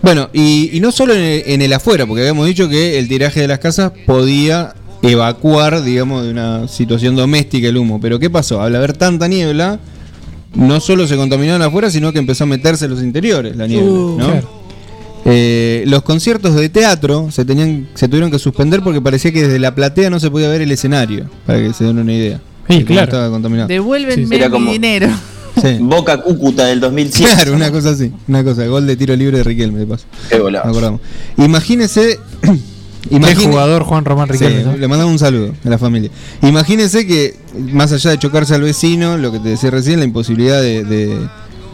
Bueno, y, y no solo en el, en el afuera, porque habíamos dicho que el tiraje de las casas podía evacuar, digamos, de una situación doméstica el humo. Pero ¿qué pasó? Al haber tanta niebla, no solo se contaminaron afuera, sino que empezó a meterse en los interiores la niebla, Uh, ¿no? claro. Eh, los conciertos de teatro se tenían se tuvieron que suspender porque parecía que desde la platea no se podía ver el escenario, para que se den una idea. Sí, claro. Estaba contaminado. Devuélvenme Era mi como- dinero. Sí. Boca Cúcuta del 2007. Claro, una cosa así. Una cosa, gol de tiro libre de Riquelme, de paso. Qué golazo. Me acordamos. Imagínese. Qué imagine- jugador Juan Román Riquelme. Sí, ¿no? Le mandamos un saludo a la familia. Imagínense que, más allá de chocarse al vecino, lo que te decía recién, la imposibilidad de, de-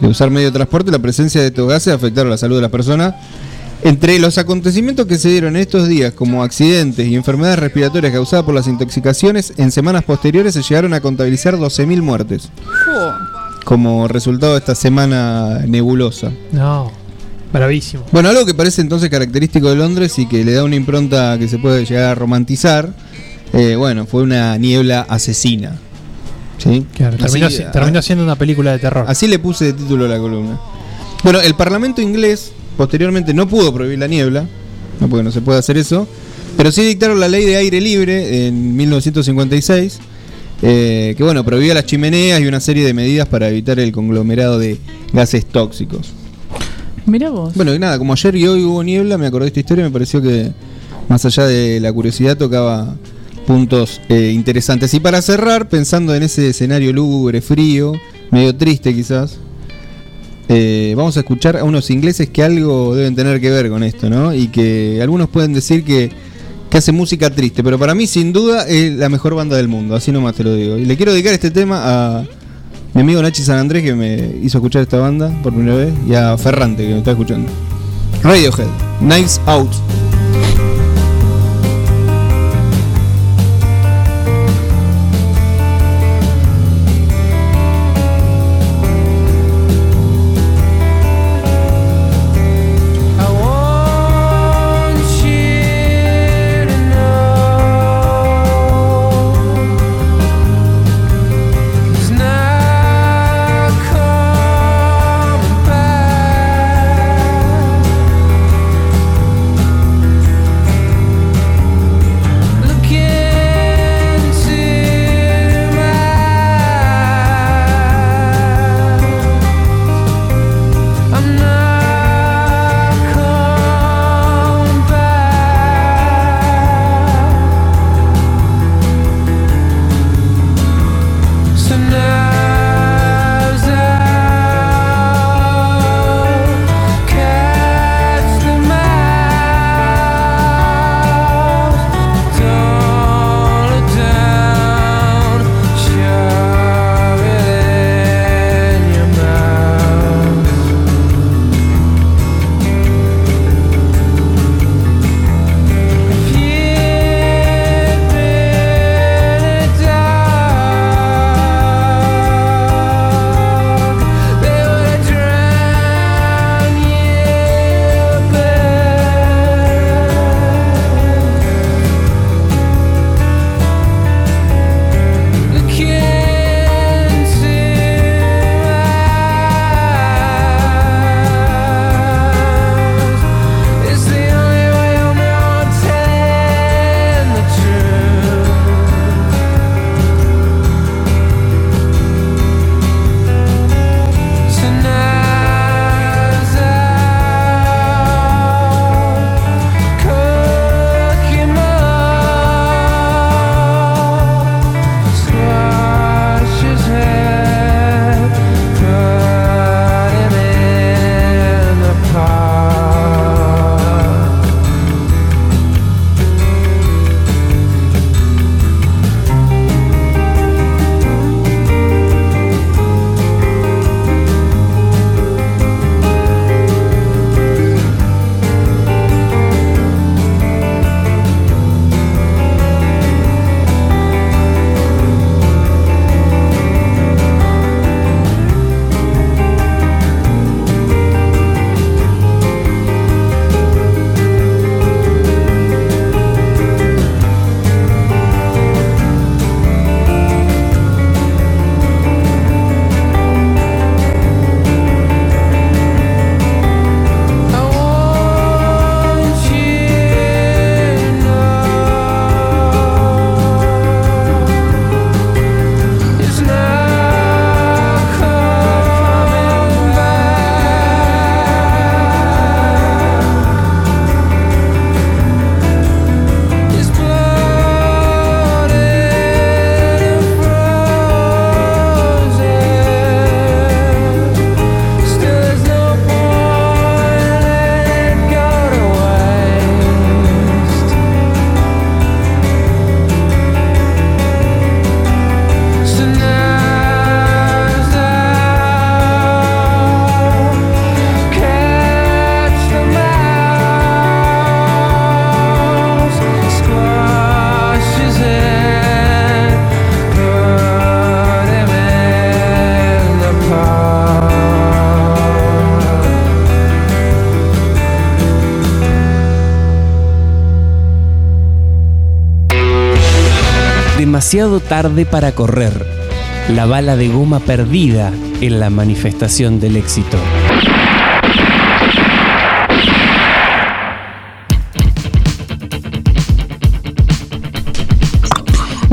de usar medio de transporte, la presencia de estos gases afectaron la salud de las personas. Entre los acontecimientos que se dieron estos días, como accidentes y enfermedades respiratorias causadas por las intoxicaciones, en semanas posteriores se llegaron a contabilizar 12.000 muertes, como resultado de esta semana nebulosa. No. Bravísimo. Bueno, algo que parece entonces característico de Londres y que le da una impronta que se puede llegar a romantizar, eh, bueno, fue una niebla asesina. ¿Sí? Claro, terminó, Así- si- terminó siendo una película de terror. Así le puse de título a la columna. Bueno, el Parlamento inglés posteriormente no pudo prohibir la niebla, no porque no se puede hacer eso, pero sí dictaron la ley de aire libre en 1956, eh, que bueno, prohibía las chimeneas y una serie de medidas para evitar el conglomerado de gases tóxicos. Mira vos. Bueno, y nada, como ayer y hoy hubo niebla, me acordé de esta historia, me pareció que más allá de la curiosidad tocaba puntos eh, interesantes. Y para cerrar, pensando en ese escenario lúgubre, frío, medio triste quizás, eh, vamos a escuchar a unos ingleses que algo deben tener que ver con esto, ¿no? Y que algunos pueden decir que, que hace música triste, pero para mí sin duda es la mejor banda del mundo, así nomás te lo digo. Y le quiero dedicar este tema a mi amigo Nachi San Andrés que me hizo escuchar esta banda por primera vez y a Ferrante que me está escuchando. Radiohead, Knives Out. Tarde para correr. La bala de goma perdida en la manifestación del éxito.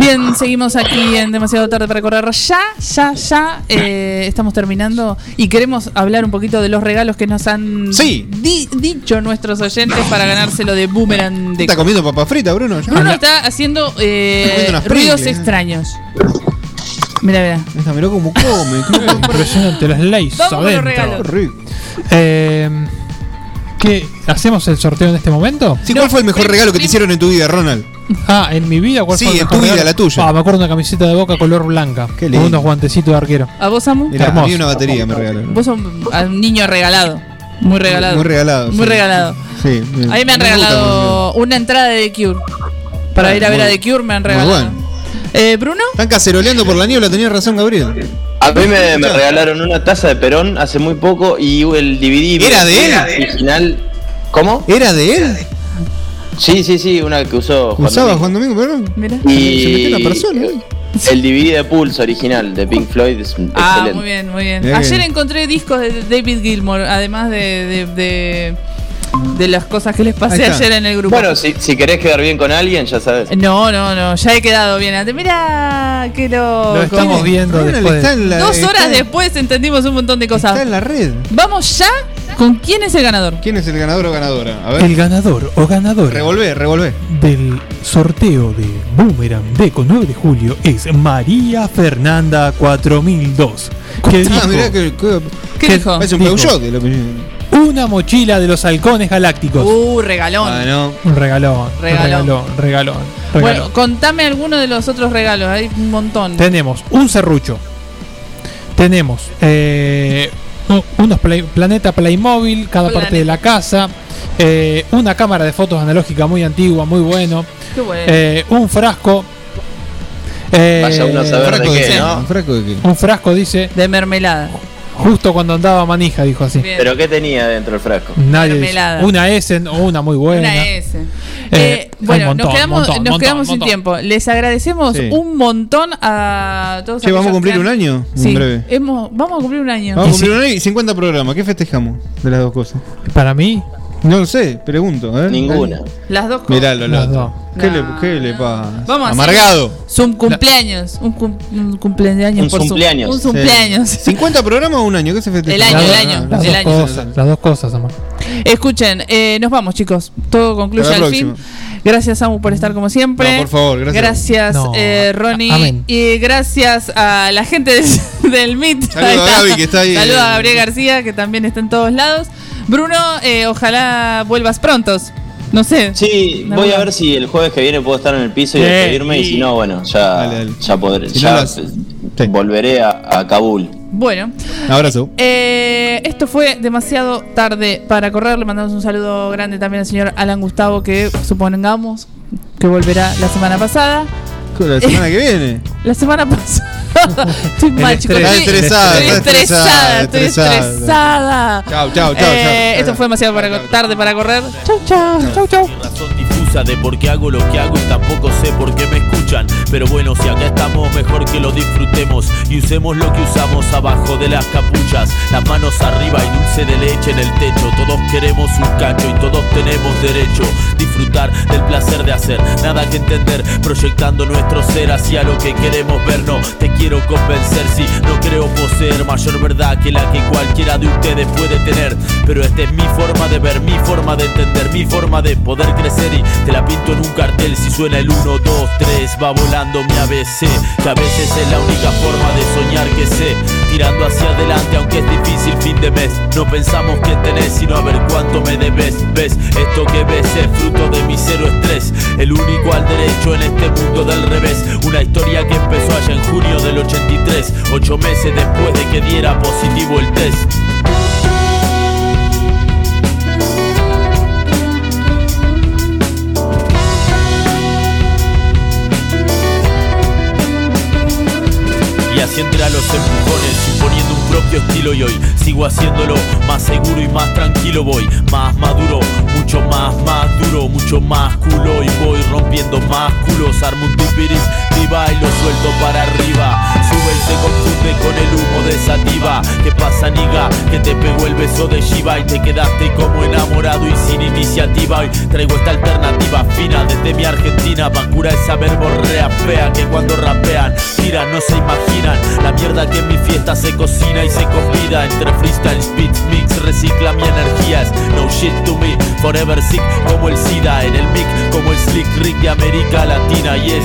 Bien, seguimos aquí en Demasiado Tarde para Correr. Ya, ya, ya eh, estamos terminando y queremos hablar un poquito de los regalos que nos han di- dicho nuestros oyentes para ganárselo de Boomerang de Está comiendo papa frita, Bruno. ya. Bruno está haciendo eh, Está ruidos Pringles. extraños. Mira, mira. Mirá cómo come. Impresionante, las leyes adentro. Eh, ¿Qué? ¿Hacemos el sorteo en este momento? Sí, ¿Cuál fue el mejor regalo que te hicieron en tu vida, Ronald? Ah, en mi vida, ¿cuál Sí, fue el en mejor tu vida, regalo? la tuya. Ah, me acuerdo de una camiseta de boca color blanca. Con lindo. unos guantecitos de arquero. ¿A vos, Samu? Mirá, a Hermoso. mí una batería me regalaron. Vos sos un, niño regalado. Muy regalado. Muy regalado. Muy sí. regalado. Sí. A mí me han regalado una entrada de The Cure. Para Ah, ir a ver muy- a The Cure me han Muy regalado. bueno. Eh, ¿Bruno? Están caceroleando por la niebla, tenía razón Gabriel. A mí me, me regalaron una taza de Perón hace muy poco y el DVD ¿Era de él? original. ¿Cómo? ¿Era de él? Sí, sí, sí, una que usó Juan ¿Usaba Domingo. Juan Domingo Perón? Mira. Y Se metió una persona. ¿eh? el DVD de Pulse original de Pink Floyd es un- Ah, excelente. muy bien, muy bien. Bien. Ayer encontré discos de David Gilmour, además de, de, de, de las cosas que les pasé ayer en el grupo. Bueno, si, si querés quedar bien con alguien, ya sabes. No, no, no, ya he quedado bien antes. Mira, qué loco. Lo estamos viendo después. está en la- Dos horas después entendimos un montón de cosas. Está en la red. Vamos ya con quién es el ganador. ¿Quién es el ganador o ganadora? A ver. El ganador o ganadora Revolvé, revolvé. del sorteo de Boomerang Deco 9 de julio es María Fernanda 4002. Que Ah, dijo, mirá que. que- ¿Qué dijo? Parece un Dijo. Peugeot. una mochila de los halcones galácticos. Uh, regalón. Ah, no. Un regalón, Regalón. regalón, regalón, regalón. Bueno, contame alguno de los otros regalos, hay un montón. Tenemos un serrucho. Tenemos eh, unos play- planeta Playmobil, cada Planeta. parte de la casa. eh, una cámara de fotos analógica muy antigua, muy bueno. Qué bueno. eh, un frasco. eh, Vaya uno a saber de ¿Frasco de qué, qué? ¿no? ¿Un frasco de qué? un frasco dice, De mermelada. Justo cuando andaba manija, dijo así. Bien. ¿Pero qué tenía dentro del frasco? Nadie dice. Una S o una muy buena. Una S. Eh, Eh, bueno, montón, nos quedamos, montón, nos montón, quedamos sin tiempo. Les agradecemos Sí. un montón a todos. Che, ¿vamos a cumplir un año? Sí, En breve. hemos- vamos a cumplir un año. Vamos a cumplir un año y 50 programas. ¿Qué festejamos de las dos cosas? Para mí, No lo sé, pregunto. Ver. Ninguna. Las dos cosas. Las lo dos. ¿Qué, No, le, ¿Qué le pasa? Vamos a hacer Amargado. Zoom cumpleaños. Un, cum- un cumpleaños Un por Zoom. cumpleaños. Un cumpleaños. Sí. ¿50 programas o un año? ¿Qué se festeja? El año, las, el dos- año, las el dos año. cosas, las dos cosas, amor. Escuchen, eh, nos vamos, chicos. Todo concluye Hasta la al fin. Gracias, Samu, por estar como siempre. No, por favor, gracias. Gracias, No, eh, Ronnie. amén. Y gracias a la gente del, del MIT. Saludo Ahí a está. Gaby, que está ahí, Saludo eh, a Gabriel García, que también está en todos lados. Bruno, eh, ojalá vuelvas prontos. No sé. Sí, voy a ver si el jueves que viene puedo estar en el piso y Sí, despedirme y y- si no, bueno, ya, Dale, dale. ya podré, Si no ya las- Sí. volveré a, a Kabul. Bueno, Abrazo. eh, esto fue demasiado tarde para correr. Le mandamos un saludo grande también al señor Alan Gustavo, que supongamos que volverá la semana pasada. La semana que viene. La semana pasada. Estoy mal, chicos. Estoy- estresada, Estoy estresada, estoy estresada. Chao, chao, chao, chao. Esto fue demasiado para- tarde para correr. Chau, chau, chau, chau. De por qué hago lo que hago y tampoco sé por qué me escuchan. Pero bueno, si acá estamos, mejor que lo disfrutemos y usemos lo que usamos abajo de las capuchas. Las manos arriba y dulce de leche en el techo. Todos queremos un cacho y todos tenemos derecho. Disfrutar del placer de hacer, nada que entender. Proyectando nuestro ser hacia lo que queremos ver. No te quiero convencer si no creo poseer mayor verdad que la que cualquiera de ustedes puede tener. Pero esta es mi forma de ver, mi forma de entender, mi forma de poder crecer y te la pinto en un cartel si suena el 1, 2, 3, va volando mi ABC, que a veces es la única forma de soñar que sé, tirando hacia adelante aunque es difícil fin de mes, no pensamos que tenés sino a ver cuánto me debes, ves, esto que ves es fruto de mi cero estrés, el único al derecho en este mundo del revés, una historia que empezó allá en junio del 83, ocho meses después de que diera positivo el test. Y así entre a los empujones, imponiendo un propio estilo y hoy sigo haciéndolo más seguro y más tranquilo voy, más maduro, mucho más, más duro, mucho más culo y voy rompiendo más culos, armo un tupiris, viva y lo suelto para arriba, se confunde con el humo de sativa, ¿qué pasa niga? Que te pegó el beso de Shiva y te quedaste como enamorado y sin iniciativa, hoy traigo esta alternativa fina desde mi Argentina, Bacura esa verborrea fea que cuando rapean, giran, no se imaginan, la mierda que en mi fiesta se cocina y se convida entre freestyle, beats, mix, recicla mi energía, es no shit to me, forever sick como el SIDA, en el mic como el slick Rick de América Latina, y es